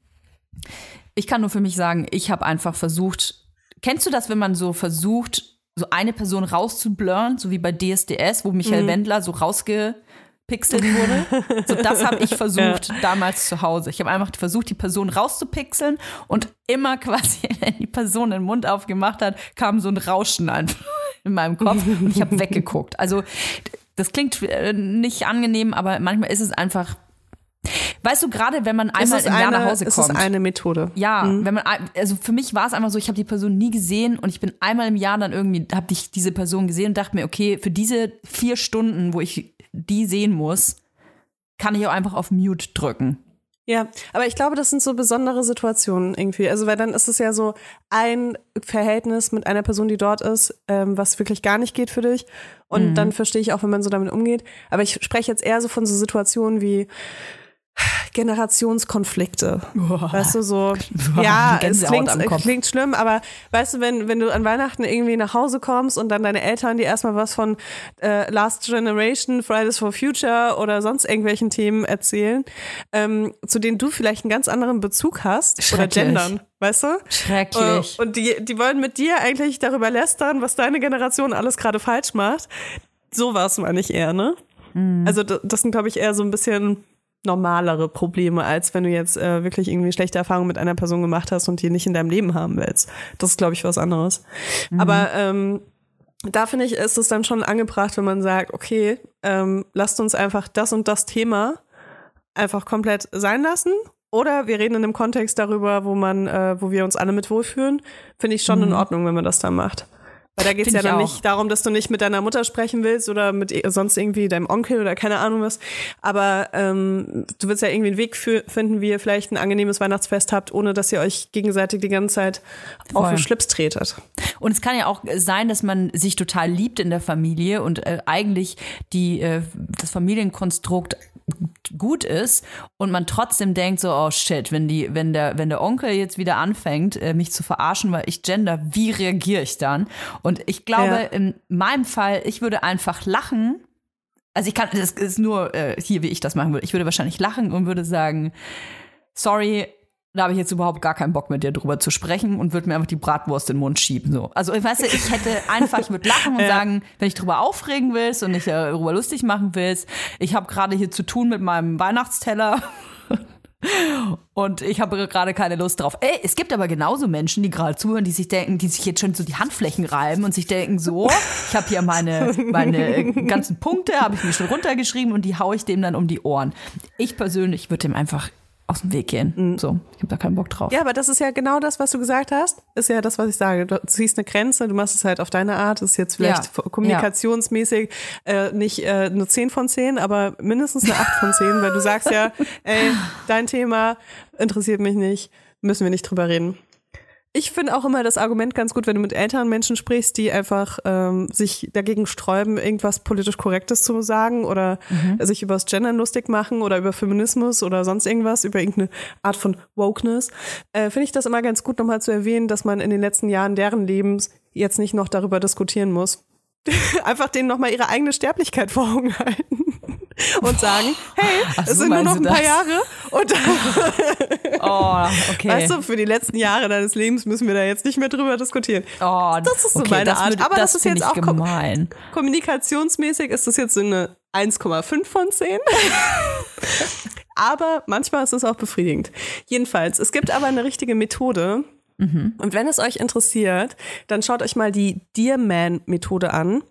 Ich kann nur für mich sagen, ich habe einfach versucht, kennst du das, wenn man so versucht, so eine Person rauszublurren, so wie bei DSDS, wo Michael Wendler so rausgepixelt wurde? so das habe ich versucht damals zu Hause. Ich habe einfach versucht, die Person rauszupixeln und immer quasi, wenn die Person den Mund aufgemacht hat, kam so ein Rauschen einfach in meinem Kopf und ich habe weggeguckt. Also das klingt äh, nicht angenehm, aber manchmal ist es einfach Weißt du, gerade wenn man einmal im Jahr nach Hause kommt. ist eine Methode. Ja, wenn man, also für mich war es einfach so, ich habe die Person nie gesehen und ich bin einmal im Jahr dann irgendwie, habe ich diese Person gesehen und dachte mir, okay, für diese vier Stunden, wo ich die sehen muss, kann ich auch einfach auf Mute drücken. Ja, aber ich glaube, das sind so besondere Situationen irgendwie. Also, weil dann ist es ja so ein Verhältnis mit einer Person, die dort ist, ähm, was wirklich gar nicht geht für dich. Und dann verstehe ich auch, wenn man so damit umgeht. Aber ich spreche jetzt eher so von so Situationen wie Generationskonflikte. Weißt du, so, ja, es klingt, Kopf. klingt schlimm, aber weißt du, wenn, wenn du an Weihnachten irgendwie nach Hause kommst und dann deine Eltern dir erstmal was von äh, Last Generation, Fridays for Future oder sonst irgendwelchen Themen erzählen, ähm, zu denen du vielleicht einen ganz anderen Bezug hast oder gendern, weißt du? Schrecklich. Äh, Und die, die wollen mit dir eigentlich darüber lästern, was deine Generation alles gerade falsch macht. sowas meine ich eher, ne? Also das, das sind, glaube ich, eher so ein bisschen normalere Probleme, als wenn du jetzt äh, wirklich irgendwie schlechte Erfahrungen mit einer Person gemacht hast und die nicht in deinem Leben haben willst. Das ist, glaube ich, was anderes. Aber ähm, da finde ich, ist es dann schon angebracht, wenn man sagt, okay, ähm, lasst uns einfach das und das Thema einfach komplett sein lassen. Oder wir reden in einem Kontext darüber, wo man, äh, wo wir uns alle mit wohlfühlen. Finde ich schon in Ordnung, wenn man das dann macht. Weil da geht es ja dann nicht darum, dass du nicht mit deiner Mutter sprechen willst oder mit sonst irgendwie deinem Onkel oder keine Ahnung was. Aber ähm, du willst ja irgendwie einen Weg für, finden, wie ihr vielleicht ein angenehmes Weihnachtsfest habt, ohne dass ihr euch gegenseitig die ganze Zeit auf Voll. den Schlips tretet. Und es kann ja auch sein, dass man sich total liebt in der Familie und äh, eigentlich die, äh, das Familienkonstrukt gut ist und man trotzdem denkt so, oh shit, wenn die, wenn der, wenn der Onkel jetzt wieder anfängt, äh, mich zu verarschen, weil ich gender, wie reagiere ich dann? Und ich glaube, Ja. in meinem Fall, ich würde einfach lachen. Also ich kann, das ist nur äh, hier, wie ich das machen würde. Ich würde wahrscheinlich lachen und würde sagen, sorry, da habe ich jetzt überhaupt gar keinen Bock mit dir drüber zu sprechen und würde mir einfach die Bratwurst in den Mund schieben. So. Also ich weiß, ich hätte einfach, ich würde lachen und sagen, wenn ich drüber aufregen willst und dich äh, darüber lustig machen willst, ich habe gerade hier zu tun mit meinem Weihnachtsteller. Und ich habe gerade keine Lust drauf. Ey, es gibt aber genauso Menschen, die gerade zuhören, die sich denken, die sich jetzt schon so die Handflächen reiben und sich denken, so, ich habe hier meine, meine äh, ganzen Punkte, habe ich mir schon runtergeschrieben und die haue ich dem dann um die Ohren. Ich persönlich würde dem einfach aus dem Weg gehen. So, ich habe da keinen Bock drauf. Ja, aber das ist ja genau das, was du gesagt hast. Ist ja das, was ich sage. Du ziehst eine Grenze, du machst es halt auf deine Art. Das ist jetzt vielleicht Ja. kommunikationsmäßig äh, nicht äh, eine 10 von 10, aber mindestens eine 8 von 10, weil du sagst ja, ey, dein Thema interessiert mich nicht, müssen wir nicht drüber reden. Ich finde auch immer das Argument ganz gut, wenn du mit älteren Menschen sprichst, die einfach ähm, sich dagegen sträuben, irgendwas politisch Korrektes zu sagen oder sich über das Gendern lustig machen oder über Feminismus oder sonst irgendwas, über irgendeine Art von Wokeness. Äh, finde ich das immer ganz gut, nochmal zu erwähnen, dass man in den letzten Jahren deren Lebens jetzt nicht noch darüber diskutieren muss. einfach denen nochmal ihre eigene Sterblichkeit vor Augen halten. Und sagen, hey, Ach es so, sind nur noch ein paar das? Jahre und Oh, okay. Weißt du, für die letzten Jahre deines Lebens müssen wir da jetzt nicht mehr drüber diskutieren. oh, das ist so okay, meine das Art. Aber das, ist find jetzt auch gemein. kommunikationsmäßig ist das jetzt so eine 1,5 von 10. aber manchmal ist es auch befriedigend. Jedenfalls, es gibt aber eine richtige Methode. Und wenn es euch interessiert, dann schaut euch mal die Dear Man Methode an.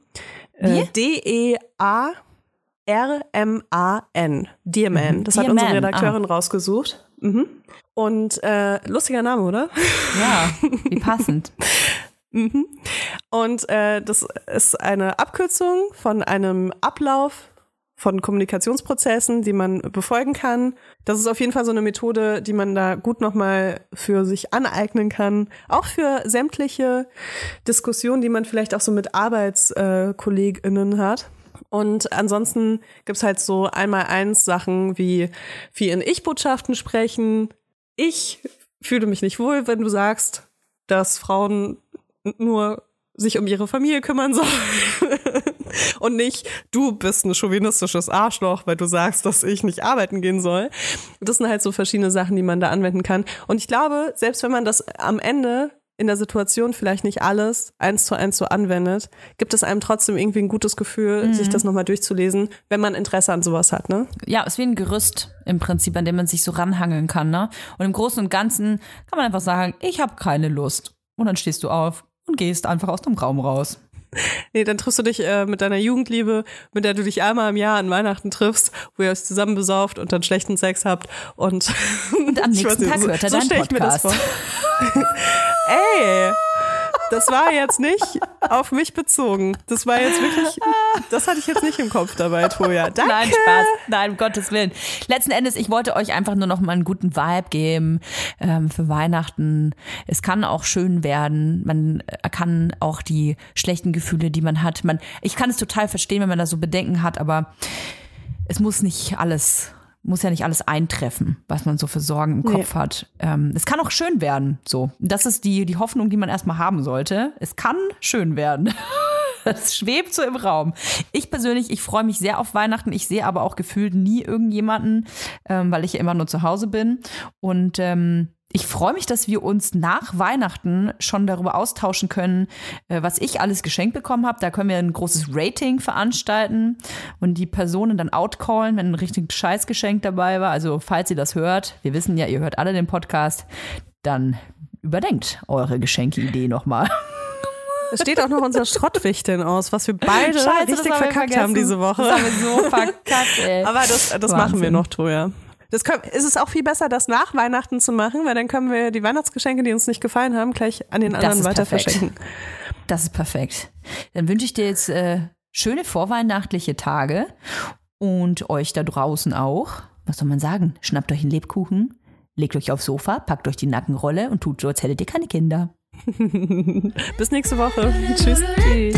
Äh? D-E-A R-M-A-N. Dear Man. Das hat Dear unsere Man, Redakteurin rausgesucht. Mhm. Und äh, lustiger Name, oder? Ja, wie passend. Und äh, das ist eine Abkürzung von einem Ablauf von Kommunikationsprozessen, die man befolgen kann. Das ist auf jeden Fall so eine Methode, die man da gut nochmal für sich aneignen kann. Auch für sämtliche Diskussionen, die man vielleicht auch so mit ArbeitskollegInnen hat. Und ansonsten gibt's halt so einmal eins Sachen wie viel in Ich-Botschaften sprechen. Ich fühle mich nicht wohl, wenn du sagst, dass Frauen nur sich um ihre Familie kümmern sollen. Und nicht, du bist ein chauvinistisches Arschloch, weil du sagst, dass ich nicht arbeiten gehen soll. Das sind halt so verschiedene Sachen, die man da anwenden kann. Und ich glaube, selbst wenn man das am Ende in der Situation vielleicht nicht alles eins zu eins so anwendet, gibt es einem trotzdem irgendwie ein gutes Gefühl, sich das nochmal durchzulesen, wenn man Interesse an sowas hat, ne? Ja, ist wie ein Gerüst im Prinzip, an dem man sich so ranhangeln kann. Ne? Und im Großen und Ganzen kann man einfach sagen, ich habe keine Lust. Und dann stehst du auf und gehst einfach aus dem Raum raus. Nee, dann triffst du dich äh, mit deiner Jugendliebe, mit der du dich einmal im Jahr an Weihnachten triffst, wo ihr euch zusammen besauft und dann schlechten Sex habt und, Und am weiß nächsten nicht, Tag so- hört er so deinen stell ich mir das Podcast. Ey, das war jetzt nicht auf mich bezogen. Das war jetzt wirklich, das hatte ich jetzt nicht im Kopf dabei, Toja. Danke. Nein, Spaß. Nein, um Gottes Willen. Letzten Endes, ich wollte euch einfach nur noch mal einen guten Vibe geben ähm, für Weihnachten. Es kann auch schön werden. Man äh, kann auch die schlechten Gefühle, die man hat. Man, ich kann es total verstehen, wenn man da so Bedenken hat, aber es muss nicht alles, muss ja nicht alles eintreffen, was man so für Sorgen im Kopf hat. Ähm, es kann auch schön werden. So, das ist die die Hoffnung, die man erstmal haben sollte. Es kann schön werden. Das schwebt so im Raum. Ich persönlich, ich freue mich sehr auf Weihnachten. Ich sehe aber auch gefühlt nie irgendjemanden, ähm, weil ich ja immer nur zu Hause bin. Und ähm, ich freue mich, dass wir uns nach Weihnachten schon darüber austauschen können, äh, was ich alles geschenkt bekommen habe. Da können wir ein großes Rating veranstalten und die Personen dann outcallen, wenn ein richtig Scheißgeschenk dabei war. Also falls ihr das hört, wir wissen ja, ihr hört alle den Podcast, dann überdenkt eure Geschenkeidee nochmal. Es steht auch noch unser Schrottwichteln aus, was wir beide Scheiße, richtig haben wir verkackt vergessen. haben diese Woche. Das haben wir so verkackt, ey. Aber das, das machen wir noch, Toja. Das können, ist es auch viel besser, das nach Weihnachten zu machen, weil dann können wir die Weihnachtsgeschenke, die uns nicht gefallen haben, gleich an den anderen weiter perfekt. verschenken. Das ist perfekt. Dann wünsche ich dir jetzt äh, schöne vorweihnachtliche Tage und euch da draußen auch. Was soll man sagen? Schnappt euch einen Lebkuchen, legt euch aufs Sofa, packt euch die Nackenrolle und tut so, als hättet ihr keine Kinder. Bis nächste Woche. Tschüss. Tschüss.